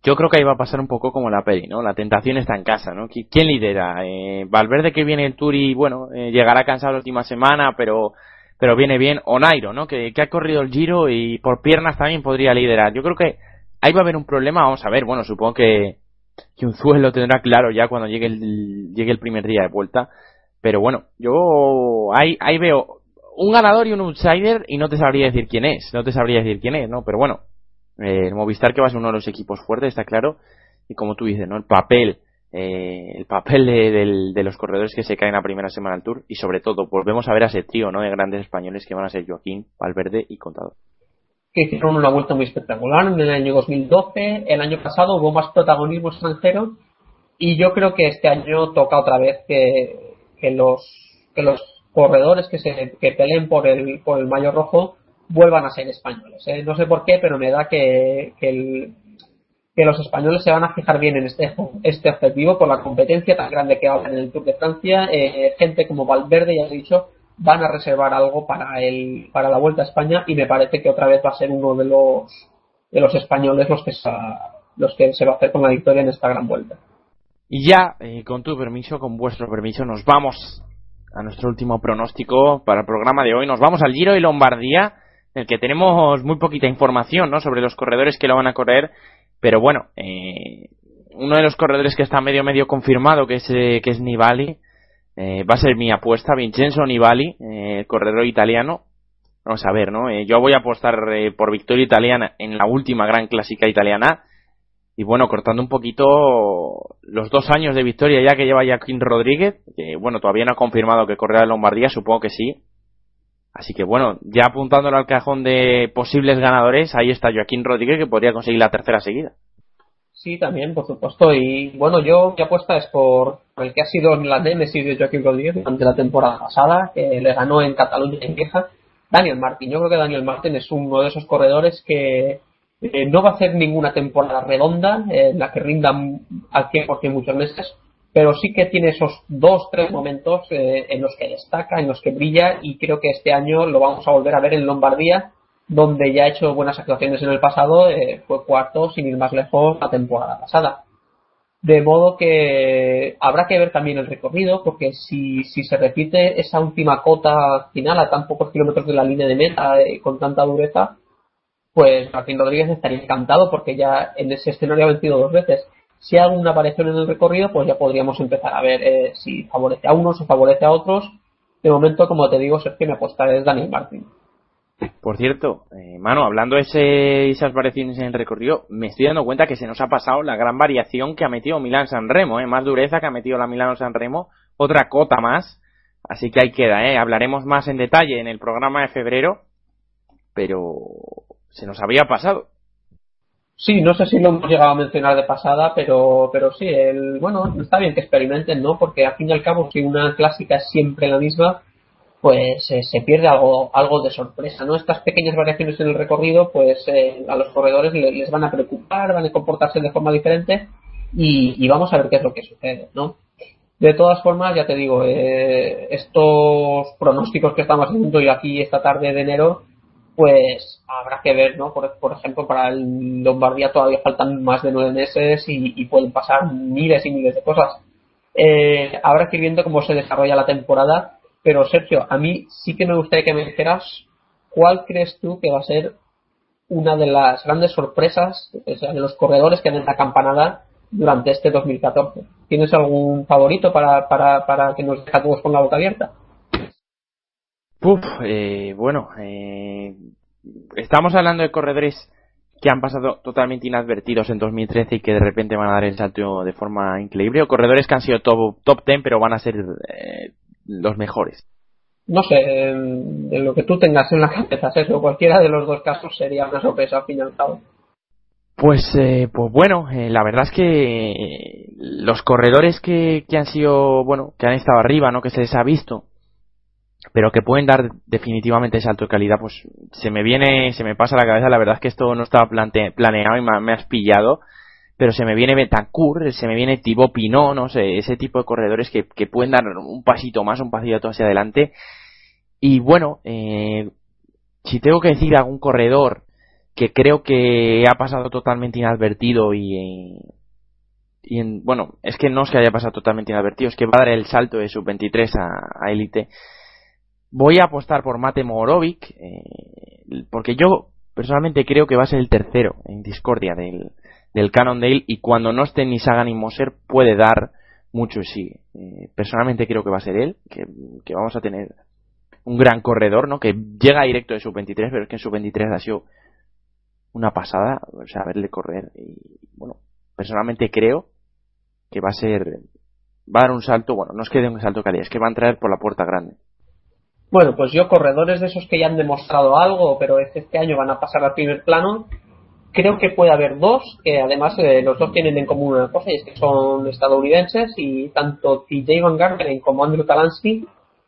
yo creo que ahí va a pasar un poco como la peli, ¿no? La tentación está en casa, ¿no? ¿Quién lidera? Eh, Valverde que viene el Tour y, bueno, eh, llegará cansado la última semana, pero pero viene bien. O Nairo, ¿no? Que, que ha corrido el Giro y por piernas también podría liderar. Yo creo que ahí va a haber un problema, vamos a ver, bueno, supongo que, que un lo tendrá claro ya cuando llegue el, llegue el primer día de vuelta. Pero bueno, yo ahí, ahí veo un ganador y un outsider y no te sabría decir quién es, no te sabría decir quién es, ¿no? Pero bueno, el Movistar que va a ser uno de los equipos fuertes, está claro, y como tú dices, ¿no? El papel, el papel de, de, los corredores que se caen a primera semana al Tour y sobre todo volvemos a ver a ese trío, ¿no? De grandes españoles que van a ser Joaquín, Valverde y Contador que hicieron una vuelta muy espectacular en el año 2012. El año pasado hubo más protagonismo extranjero y yo creo que este año toca otra vez que, que los que los corredores que se que peleen por el por el mayo rojo vuelvan a ser españoles. ¿eh? No sé por qué, pero me da que, que, el, que, los españoles se van a fijar bien en este, este objetivo por la competencia tan grande que va a haber en el Tour de Francia. Eh, gente como Valverde, ya he dicho, van a reservar algo para el para la Vuelta a España y me parece que otra vez va a ser uno de los de los españoles los que se, los que se va a hacer con la victoria en esta gran vuelta. Y ya, eh, con tu permiso, con vuestro permiso, nos vamos a nuestro último pronóstico para el programa de hoy. Nos vamos al Giro de Lombardía, en el que tenemos muy poquita información ¿no? sobre los corredores que lo van a correr, pero bueno, eh, uno de los corredores que está medio medio confirmado, que es, eh, que es Nibali, eh, va a ser mi apuesta, Vincenzo Nibali, eh, corredor italiano. Vamos a ver, ¿no? Eh, yo voy a apostar eh, por victoria italiana en la última gran clásica italiana. Y bueno, cortando un poquito los dos años de victoria ya que lleva Joaquín Rodríguez, que bueno, todavía no ha confirmado que correrá en Lombardía, supongo que sí. Así que bueno, ya apuntándolo al cajón de posibles ganadores, ahí está Joaquín Rodríguez que podría conseguir la tercera seguida. Sí, también, por supuesto. Y bueno, yo mi apuesta es por el que ha sido la némesis de Joaquín Rodríguez durante la temporada pasada, que le ganó en Cataluña en Vieja, Daniel Martín. Yo creo que Daniel Martín es uno de esos corredores que eh, no va a hacer ninguna temporada redonda eh, en la que rinda al 100% muchos meses, pero sí que tiene esos dos, tres momentos eh, en los que destaca, en los que brilla y creo que este año lo vamos a volver a ver en Lombardía donde ya ha hecho buenas actuaciones en el pasado, eh, fue cuarto, sin ir más lejos, la temporada pasada. De modo que habrá que ver también el recorrido, porque si, se repite esa última cota final a tan pocos kilómetros de la línea de meta eh, con tanta dureza, pues Martín Rodríguez estaría encantado porque ya en ese escenario ha vencido dos veces. Si hay alguna aparición en el recorrido, pues ya podríamos empezar a ver eh, si favorece a unos o favorece a otros. De momento, como te digo, Sergio, me apostaré es Daniel Martín. Por cierto, eh, mano, hablando de ese, esas variaciones en el recorrido, me estoy dando cuenta que se nos ha pasado la gran variación que ha metido Milán San Remo, eh, más dureza que ha metido la Milano San Remo, otra cota más, así que ahí queda, eh, hablaremos más en detalle en el programa de febrero, pero se nos había pasado. Sí, no sé si lo hemos llegado a mencionar de pasada, pero, pero sí, el, bueno, está bien que experimenten, ¿no? Porque al fin y al cabo, si una clásica es siempre la misma, pues eh, se pierde algo, algo de sorpresa, ¿no? Estas pequeñas variaciones en el recorrido, pues eh, a los corredores les, van a preocupar, van a comportarse de forma diferente y, vamos a ver qué es lo que sucede, ¿no? De todas formas, ya te digo, eh, estos pronósticos que estamos haciendo yo aquí esta tarde de enero, pues habrá que ver, ¿no? Por, por ejemplo, para el Lombardía todavía faltan más de nueve meses y, pueden pasar miles y miles de cosas. habrá que ir viendo cómo se desarrolla la temporada pero Sergio, a mí sí que me gustaría que me dijeras cuál crees tú que va a ser una de las grandes sorpresas de los corredores que den la campanada durante este 2014. ¿Tienes algún favorito para, para, para que nos deja todos con la boca abierta? Uf, eh, bueno, eh, estamos hablando de corredores que han pasado totalmente inadvertidos en 2013 y que de repente van a dar el salto de forma increíble, o corredores que han sido top, top 10 pero van a ser eh, los mejores? No sé, en, lo que tú tengas en la cabeza, eso, cualquiera de los dos casos sería una sorpresa al fin y al cabo. Pues, eh, pues bueno, eh, la verdad es que los corredores que, que han sido, bueno, que han estado arriba, ¿no? Que se les ha visto, pero que pueden dar definitivamente salto de calidad, pues se me viene, se me pasa la cabeza, la verdad es que esto no estaba planeado y me, has pillado, pero se me viene Betancourt, se me viene Thibaut Pinot, no sé, ese tipo de corredores que, que pueden dar un pasito más, un pasito hacia adelante. Y bueno, eh, si tengo que decir algún corredor que creo que ha pasado totalmente inadvertido y, y en, bueno, es que no es que haya pasado totalmente inadvertido, es que va a dar el salto de sub-23 a, élite. Voy a apostar por Mate Morovic, eh, porque yo personalmente creo que va a ser el tercero en discordia del, del Cannondale y cuando no esté ni Sagan ni Moser puede dar mucho sí. Eh, personalmente creo que va a ser él, que, que, vamos a tener un gran corredor, ¿no? Que llega directo de sub-23, pero es que en sub-23 ha sido una pasada, o sea, verle correr. Y bueno, personalmente creo que va a ser, va a dar un salto, bueno, no es que dé un salto calidad, es que va a entrar por la puerta grande. Bueno, pues yo corredores de esos que ya han demostrado algo, pero este año van a pasar al primer plano, creo que puede haber dos, que además eh, los dos tienen en común una cosa, y es que son estadounidenses, y tanto TJ Van Gardner como Andrew Talansky,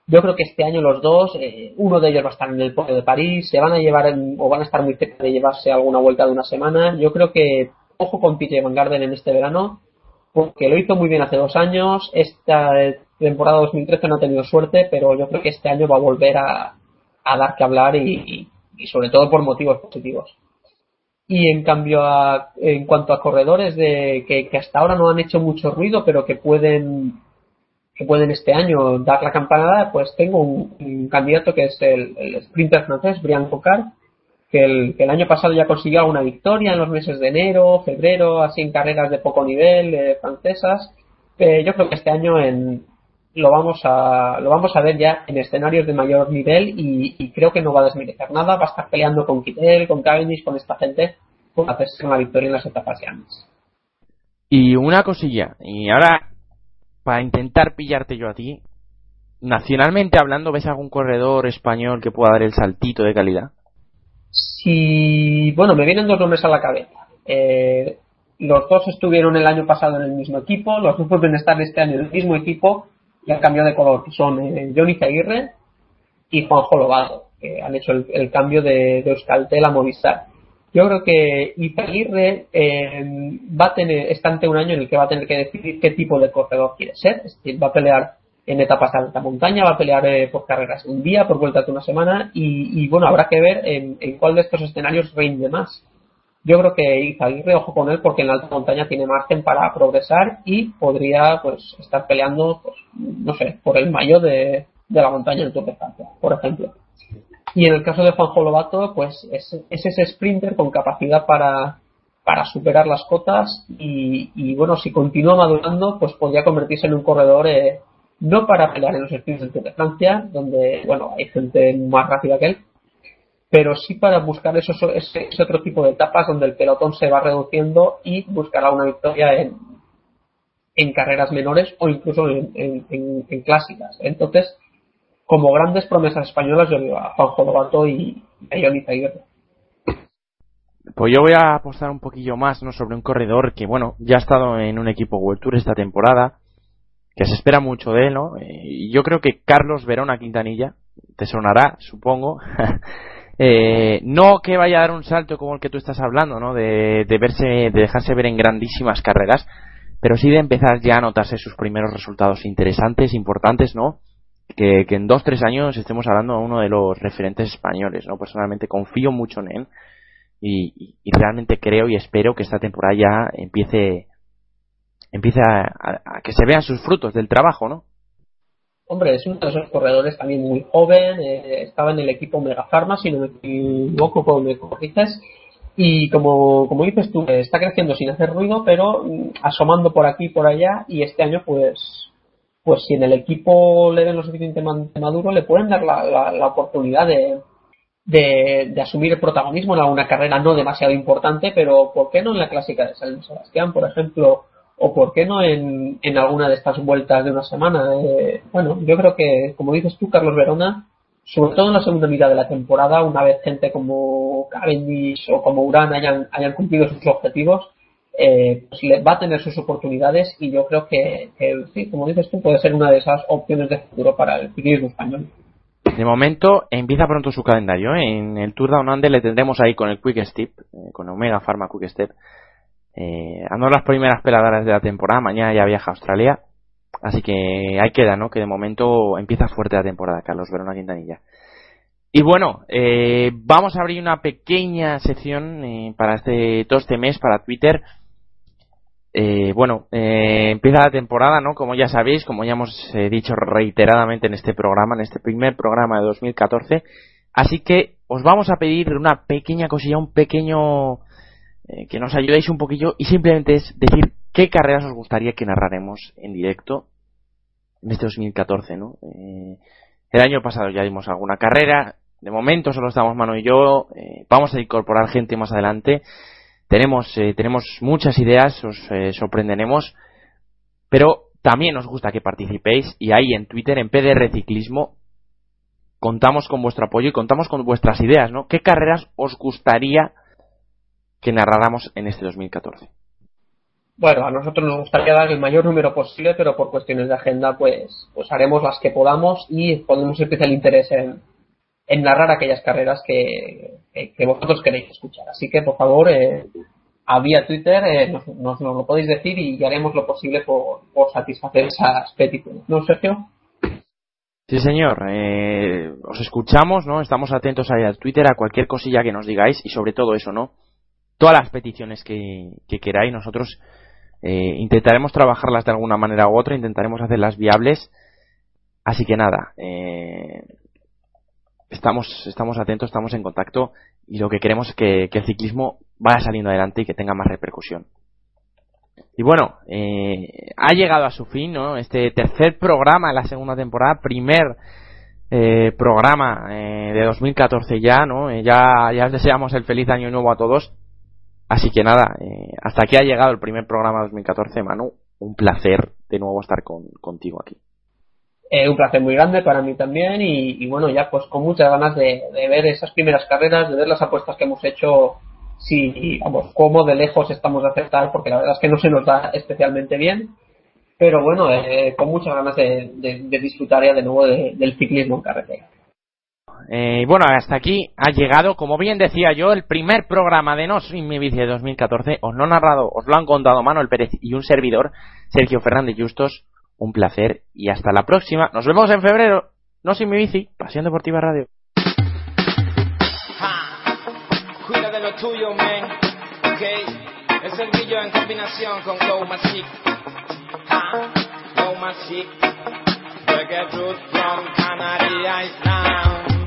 yo creo que este año los dos, eh, uno de ellos va a estar en el podio de París, se van a llevar o van a estar muy cerca de llevarse alguna vuelta de una semana. Yo creo que ojo con TJ Van Gardner en este verano, porque lo hizo muy bien hace dos años, esta temporada 2013 no ha tenido suerte, pero yo creo que este año va a volver a, dar que hablar y, sobre todo por motivos positivos. Y en cambio, en cuanto a corredores de que, hasta ahora no han hecho mucho ruido, pero que pueden que pueden este año dar la campanada, pues tengo un, candidato que es el, sprinter francés, Brian Cocard, que el, que el, año pasado ya consiguió una victoria en los meses de enero, febrero, así en carreras de poco nivel eh, francesas. Eh, yo creo que este año en, lo vamos a lo vamos a ver ya en escenarios de mayor nivel y, creo que no va a desmerecer nada, va a estar peleando con Kittel, con Cavendish, con esta gente para hacerse una victoria en las etapas llanas. Y una cosilla, y ahora para intentar pillarte yo a ti, nacionalmente hablando, ¿ves algún corredor español que pueda dar el saltito de calidad? Sí, bueno, me vienen dos nombres a la cabeza. Eh, los dos estuvieron el año pasado en el mismo equipo, los dos pueden estar este año en el mismo equipo y han cambiado de color, son eh, Johnny Zaguirre y Juanjo Lobato, que han hecho el, cambio de, de, Euskaltel a Movistar. Yo creo que Izaguirre eh, va a tener, está ante un año en el que va a tener que decidir qué tipo de corredor quiere ser, es decir, va a pelear en etapas de alta montaña, va a pelear eh, por carreras un día, por vuelta de una semana y, bueno, habrá que ver en, cuál de estos escenarios rinde más. Yo creo que Izaguirre, ojo con él, porque en la alta montaña tiene margen para progresar y podría pues estar peleando, pues, no sé, por el mayo de, la montaña del Tour de Francia, por ejemplo. Y en el caso de Juanjo Lobato, pues es, ese sprinter con capacidad para, para superar las cotas y, bueno, si continúa madurando, pues podría convertirse en un corredor eh, no para pelear en los sprints del Tour de Francia, donde, bueno, hay gente más rápida que él, pero sí para buscar esos, ese, otro tipo de etapas donde el pelotón se va reduciendo y buscará una victoria en, en carreras menores o incluso en, clásicas. Entonces, como grandes promesas españolas, yo digo a Juanjo Lobato y a Johnny Pues yo voy a apostar un poquillo más ¿no? sobre un corredor que, bueno, ya ha estado en un equipo World Tour esta temporada, que se espera mucho de él. Y yo creo que Carlos Verona Quintanilla, te sonará, supongo, Eh, no que vaya a dar un salto como el que tú estás hablando, ¿no? De, verse, de dejarse ver en grandísimas carreras, pero sí de empezar ya a notarse sus primeros resultados interesantes, importantes, ¿no? Que, en dos, tres años estemos hablando de uno de los referentes españoles, ¿no? Personalmente confío mucho en él y, realmente creo y espero que esta temporada ya empiece, empiece a que se vean sus frutos del trabajo, ¿no? Hombre, es uno de esos corredores también muy joven, eh, estaba en el equipo Mega Pharma, si no me equivoco, como me corriges, y como, como dices tú, está creciendo sin hacer ruido, pero mm, asomando por aquí y por allá, y este año, pues, pues si en el equipo le den lo suficientemente maduro, le pueden dar la, la, oportunidad de, de, de, asumir el protagonismo en alguna carrera no demasiado importante, pero ¿por qué no en la clásica de San Sebastián, por ejemplo? O por qué no en, en alguna de estas vueltas de una semana. Eh, bueno, yo creo que, como dices tú, Carlos Verona, sobre todo en la segunda mitad de la temporada, una vez gente como Cavendish o como Urán hayan, hayan cumplido sus objetivos, eh, pues va a tener sus oportunidades y yo creo que, sí, como dices tú, puede ser una de esas opciones de futuro para el ciclismo español. De momento empieza pronto su calendario. ¿eh? En el Tour Down Under le tendremos ahí con el Quick Step, con Omega Pharma Quick Step, eh, las primeras peladas de la temporada, mañana ya viaja a Australia, así que ahí queda, ¿no? Que de momento empieza fuerte la temporada, Carlos Verona Quintanilla. Y bueno, eh, vamos a abrir una pequeña sección eh, para este todo este mes para Twitter. Eh, bueno, eh, empieza la temporada, ¿no? Como ya sabéis, como ya hemos dicho reiteradamente en este programa, en este primer programa de 2014. Así que os vamos a pedir una pequeña cosilla, un pequeño eh, que nos ayudéis un poquillo y simplemente es decir qué carreras os gustaría que narraremos en directo en este 2014, ¿no? Eh, el año pasado ya dimos alguna carrera, de momento solo estamos Manu y yo. Eh, vamos a incorporar gente más adelante. Tenemos, eh, tenemos muchas ideas, os sorprenderemos. Pero también nos gusta que participéis y ahí en Twitter, en PDR Ciclismo, contamos con vuestro apoyo y contamos con vuestras ideas, ¿no? ¿Qué carreras os gustaría que narráramos en este 2014? Bueno, a nosotros nos gustaría dar el mayor número posible, pero por cuestiones de agenda, pues, pues haremos las que podamos y pondremos especial interés en, en narrar aquellas carreras que, que, vosotros queréis escuchar. Así que, por favor, eh, a vía Twitter eh, nos, nos, lo podéis decir y haremos lo posible por, por satisfacer esas peticiones. ¿No, Sergio? Sí, señor. Eh, os escuchamos, ¿no? Estamos atentos al Twitter, a cualquier cosilla que nos digáis y sobre todo eso, ¿no? Todas las peticiones que, que queráis, nosotros eh, intentaremos trabajarlas de alguna manera u otra, intentaremos hacerlas viables. Así que nada, eh, estamos, estamos atentos, estamos en contacto y lo que queremos es que, el ciclismo vaya saliendo adelante y que tenga más repercusión. Y bueno, eh, ha llegado a su fin, ¿no? Este tercer programa de la segunda temporada, primer eh, programa eh, de 2014 ya, ¿no? ya, ya deseamos el feliz año nuevo a todos. Así que nada, hasta aquí ha llegado el primer programa de 2014, Manu. Un placer de nuevo estar contigo aquí. Eh, un placer muy grande para mí también y, bueno, ya pues con muchas ganas de, ver esas primeras carreras, de ver las apuestas que hemos hecho, si, vamos, cómo de lejos estamos de aceptar, porque la verdad es que no se nos da especialmente bien, pero bueno, eh, con muchas ganas de, disfrutar ya de nuevo del ciclismo en carretera. Eh, bueno, hasta aquí ha llegado, como bien decía yo, el primer programa de No Soy Mi Bici de 2014. Os lo han narrado, os lo han contado Manuel Pérez y un servidor, Sergio Fernández Justos un placer y hasta la próxima. Nos vemos en febrero. No sin mi bici, Pasión Deportiva Radio. Glow Magic. Reggae root from Canary.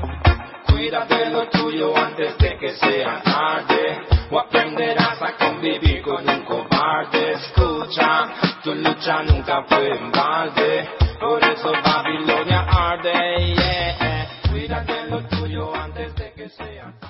Cuida de lo tuyo antes de que sea tarde. O aprenderás a convivir con un cobarde. Escucha tu lucha nunca fue en balde, por eso Babilonia arde, yeah. Cuídate lo tuyo antes de que sea tarde.